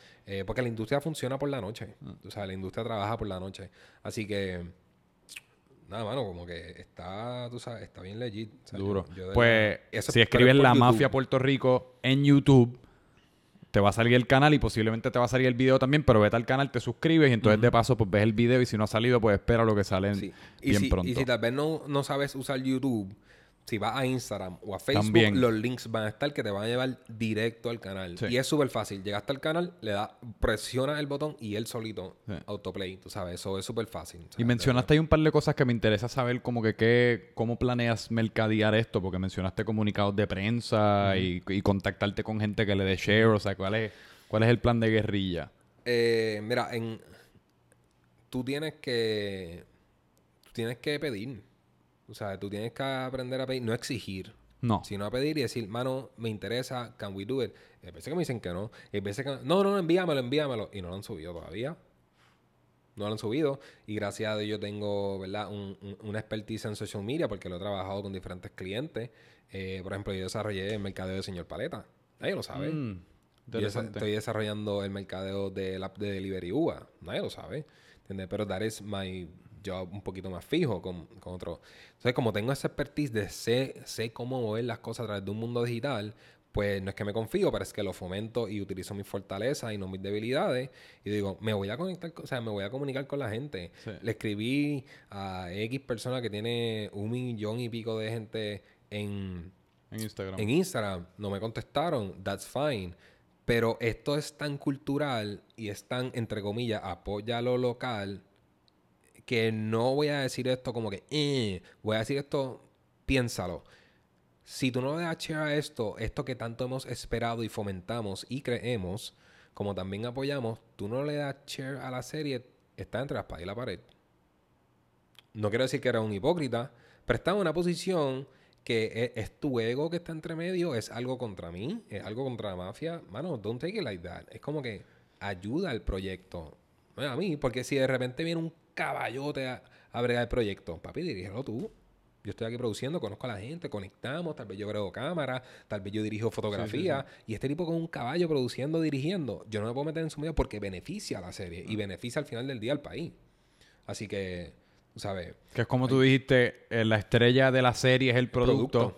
porque la industria funciona por la noche. O sea, la industria trabaja por la noche. Así que nada, mano, como que está, tú sabes, está bien legit. Duro. pues si escribes La Mafia Puerto Rico en YouTube, te va a salir el canal y posiblemente te va a salir el video también, pero vete al canal, te suscribes y entonces de paso pues ves el video y si no ha salido pues espera lo que sale bien pronto. Y si tal vez no, no sabes usar YouTube, si vas a Instagram o a Facebook, los links van a estar que te van a llevar directo al canal. Y es súper fácil. Llegaste al canal, le das, presiona el botón y él solito autoplay. Tú sabes, eso es súper fácil. Y mencionaste ahí un par de cosas que me interesa saber, como que qué, cómo planeas mercadear esto, porque mencionaste comunicados de prensa y, contactarte con gente que le dé share. O sea, ¿cuál es, cuál es el plan de guerrilla? Eh, mira, en, tú tienes que. Tú tienes que pedir. O sea, tú tienes que aprender a pedir, no exigir. No. Sino a pedir y decir, mano, me interesa, can we do it? Hay veces que me dicen que no. Hay veces que no, no, no, envíamelo, envíamelo. Y no lo han subido todavía. No lo han subido. Y gracias a Dios yo tengo, ¿verdad? Un, una expertise en social media porque lo he trabajado con diferentes clientes. Eh, por ejemplo, yo desarrollé el mercadeo de Señor Paleta. Nadie lo sabe. Mm, yo estoy desarrollando el mercadeo del app de Delivery UA. Nadie lo sabe. ¿Entiendes? Pero that is my yo un poquito más fijo con, con otro. Entonces, como tengo esa expertise de sé, sé cómo mover las cosas a través de un mundo digital, pues no es que me confío, pero es que lo fomento y utilizo mis fortalezas y no mis debilidades. Y digo, me voy a conectar, o sea, me voy a comunicar con la gente. Le escribí a X persona que tiene un millón y pico de gente en, en Instagram. En Instagram. No me contestaron. That's fine. Pero esto es tan cultural y es tan, entre comillas, apoya lo local que no voy a decir esto como que, eh, voy a decir esto, piénsalo. Si tú no le das share a esto, esto que tanto hemos esperado y fomentamos y creemos, como también apoyamos, tú no le das share a la serie, está entre la espada y la pared. No quiero decir que era un hipócrita, pero está en una posición que es, es, tu ego que está entre medio, es algo contra mí, es algo contra la mafia. Mano, don't take it like that. Es como que ayuda al proyecto. a mí, porque si de repente viene un caballote a, a bregar el proyecto. Papi, dirígelo tú. Yo estoy aquí produciendo, conozco a la gente, conectamos, tal vez yo creo cámara, tal vez yo dirijo fotografía. Y este tipo con un caballo produciendo, dirigiendo, yo no me puedo meter en su medio porque beneficia a la serie y beneficia al final del día al país. Así que, ¿sabes? Que es como tú dijiste, eh, la estrella de la serie es el producto,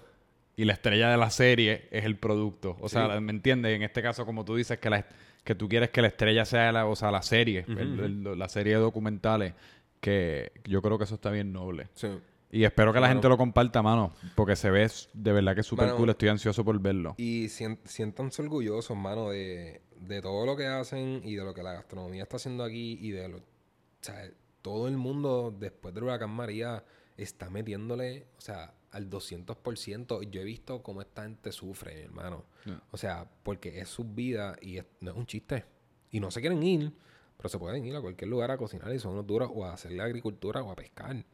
y la estrella de la serie es el producto. O sea, ¿me entiendes? En este caso, como tú dices, que la que tú quieres que la estrella sea la, o sea, la serie, la serie de documentales, que yo creo que eso está bien noble. Sí. Y espero que la gente lo comparta, mano, porque se ve de verdad que es súper cool. Estoy ansioso por verlo. Y siéntanse orgullosos, mano, de, de todo lo que hacen y de lo que la gastronomía está haciendo aquí y de lo. O sea, todo el mundo después del huracán María está metiéndole, o sea, al 200%. Yo he visto cómo esta gente sufre, mi hermano. O sea, porque es su vida y no es un chiste. Y no se quieren ir, pero se pueden ir a cualquier lugar a cocinar y son unos duros o a hacer la agricultura o a pescar.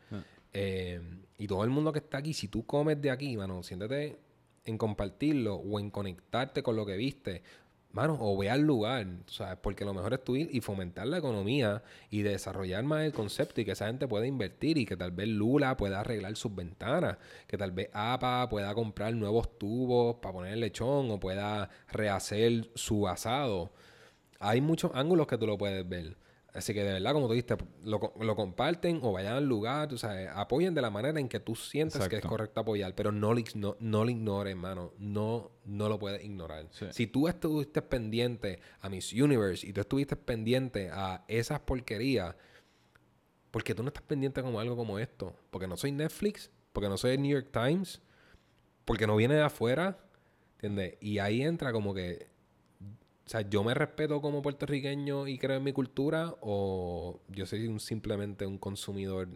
Eh, y todo el mundo que está aquí, si tú comes de aquí, mano, siéntete en compartirlo o en conectarte con lo que viste mano, o ve al lugar, ¿sabes? Porque lo mejor es tú ir y fomentar la economía y desarrollar más el concepto y que esa gente pueda invertir y que tal vez Lula pueda arreglar sus ventanas, que tal vez APA pueda comprar nuevos tubos para poner el lechón o pueda rehacer su asado. Hay muchos ángulos que tú lo puedes ver. Así que de verdad, como tú dijiste, lo, lo comparten o vayan al lugar, o sea, apoyen de la manera en que tú sientes que es correcto apoyar, pero no, no, no lo ignores, hermano. No, no lo puedes ignorar. Si tú estuviste pendiente a Miss Universe y tú estuviste pendiente a esas porquerías, ¿por qué tú no estás pendiente como algo como esto? Porque no soy Netflix, porque no soy el New York Times, porque no viene de afuera, ¿entiendes? Y ahí entra como que o sea, yo me respeto como puertorriqueño y creo en mi cultura o yo soy simplemente un consumidor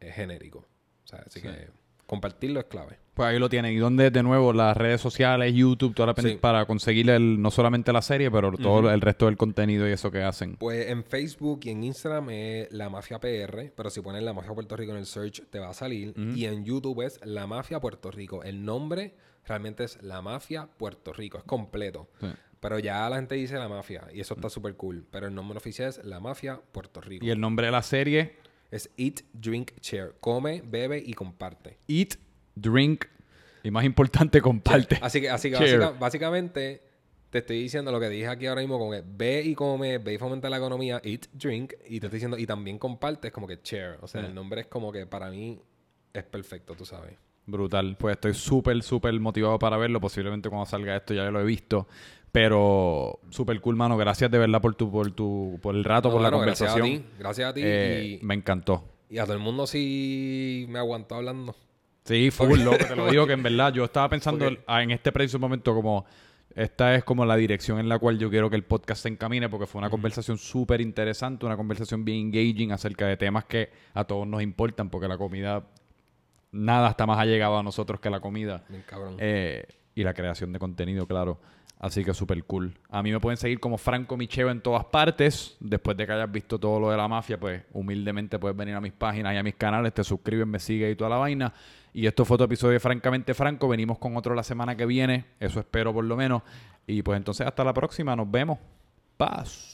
eh, genérico. O sea, así que compartirlo es clave. Pues ahí lo tienen. ¿Y dónde, de nuevo, las redes sociales, YouTube, toda la para conseguir el, no solamente la serie, pero todo el resto del contenido y eso que hacen? Pues en Facebook y en Instagram es La Mafia PR, pero si pones La Mafia Puerto Rico en el search te va a salir. Y en YouTube es La Mafia Puerto Rico. El nombre realmente es La Mafia Puerto Rico, es completo. Sí. Pero ya la gente dice la mafia y eso está súper cool. Pero el nombre oficial es La Mafia Puerto Rico. ¿Y el nombre de la serie? Es Eat, Drink, Share. Come, bebe y comparte. Eat, drink y más importante, comparte. Así que, así que básicamente te estoy diciendo lo que dije aquí ahora mismo con el ve y come, ve y fomenta la economía, eat, drink, y te estoy diciendo, y también comparte, es como que share. O sea, el nombre es como que para mí es perfecto, tú sabes. Brutal. Pues estoy súper, súper motivado para verlo. Posiblemente cuando salga esto ya lo he visto. Pero súper cool, mano. Gracias de verdad por tu, por tu, por el rato, por la conversación. Gracias a ti. Gracias a ti. Eh, me encantó. Y a todo el mundo sí me aguantó hablando. Sí, full, loco. Te lo digo que en verdad yo estaba pensando en este preciso momento como esta es como la dirección en la cual yo quiero que el podcast se encamine porque fue una conversación súper interesante, una conversación bien engaging acerca de temas que a todos nos importan porque la comida, nada está más allegado a nosotros que la comida. Bien cabrón. Eh, y la creación de contenido, claro. Así que súper cool. A mí me pueden seguir como Franco Micheo en todas partes. Después de que hayas visto todo lo de la mafia, pues humildemente puedes venir a mis páginas y a mis canales, te suscribes, me sigues y toda la vaina. Y esto fue otro episodio de Francamente Franco. Venimos con otro la semana que viene. Eso espero por lo menos. Y pues entonces hasta la próxima. Nos vemos. Paz.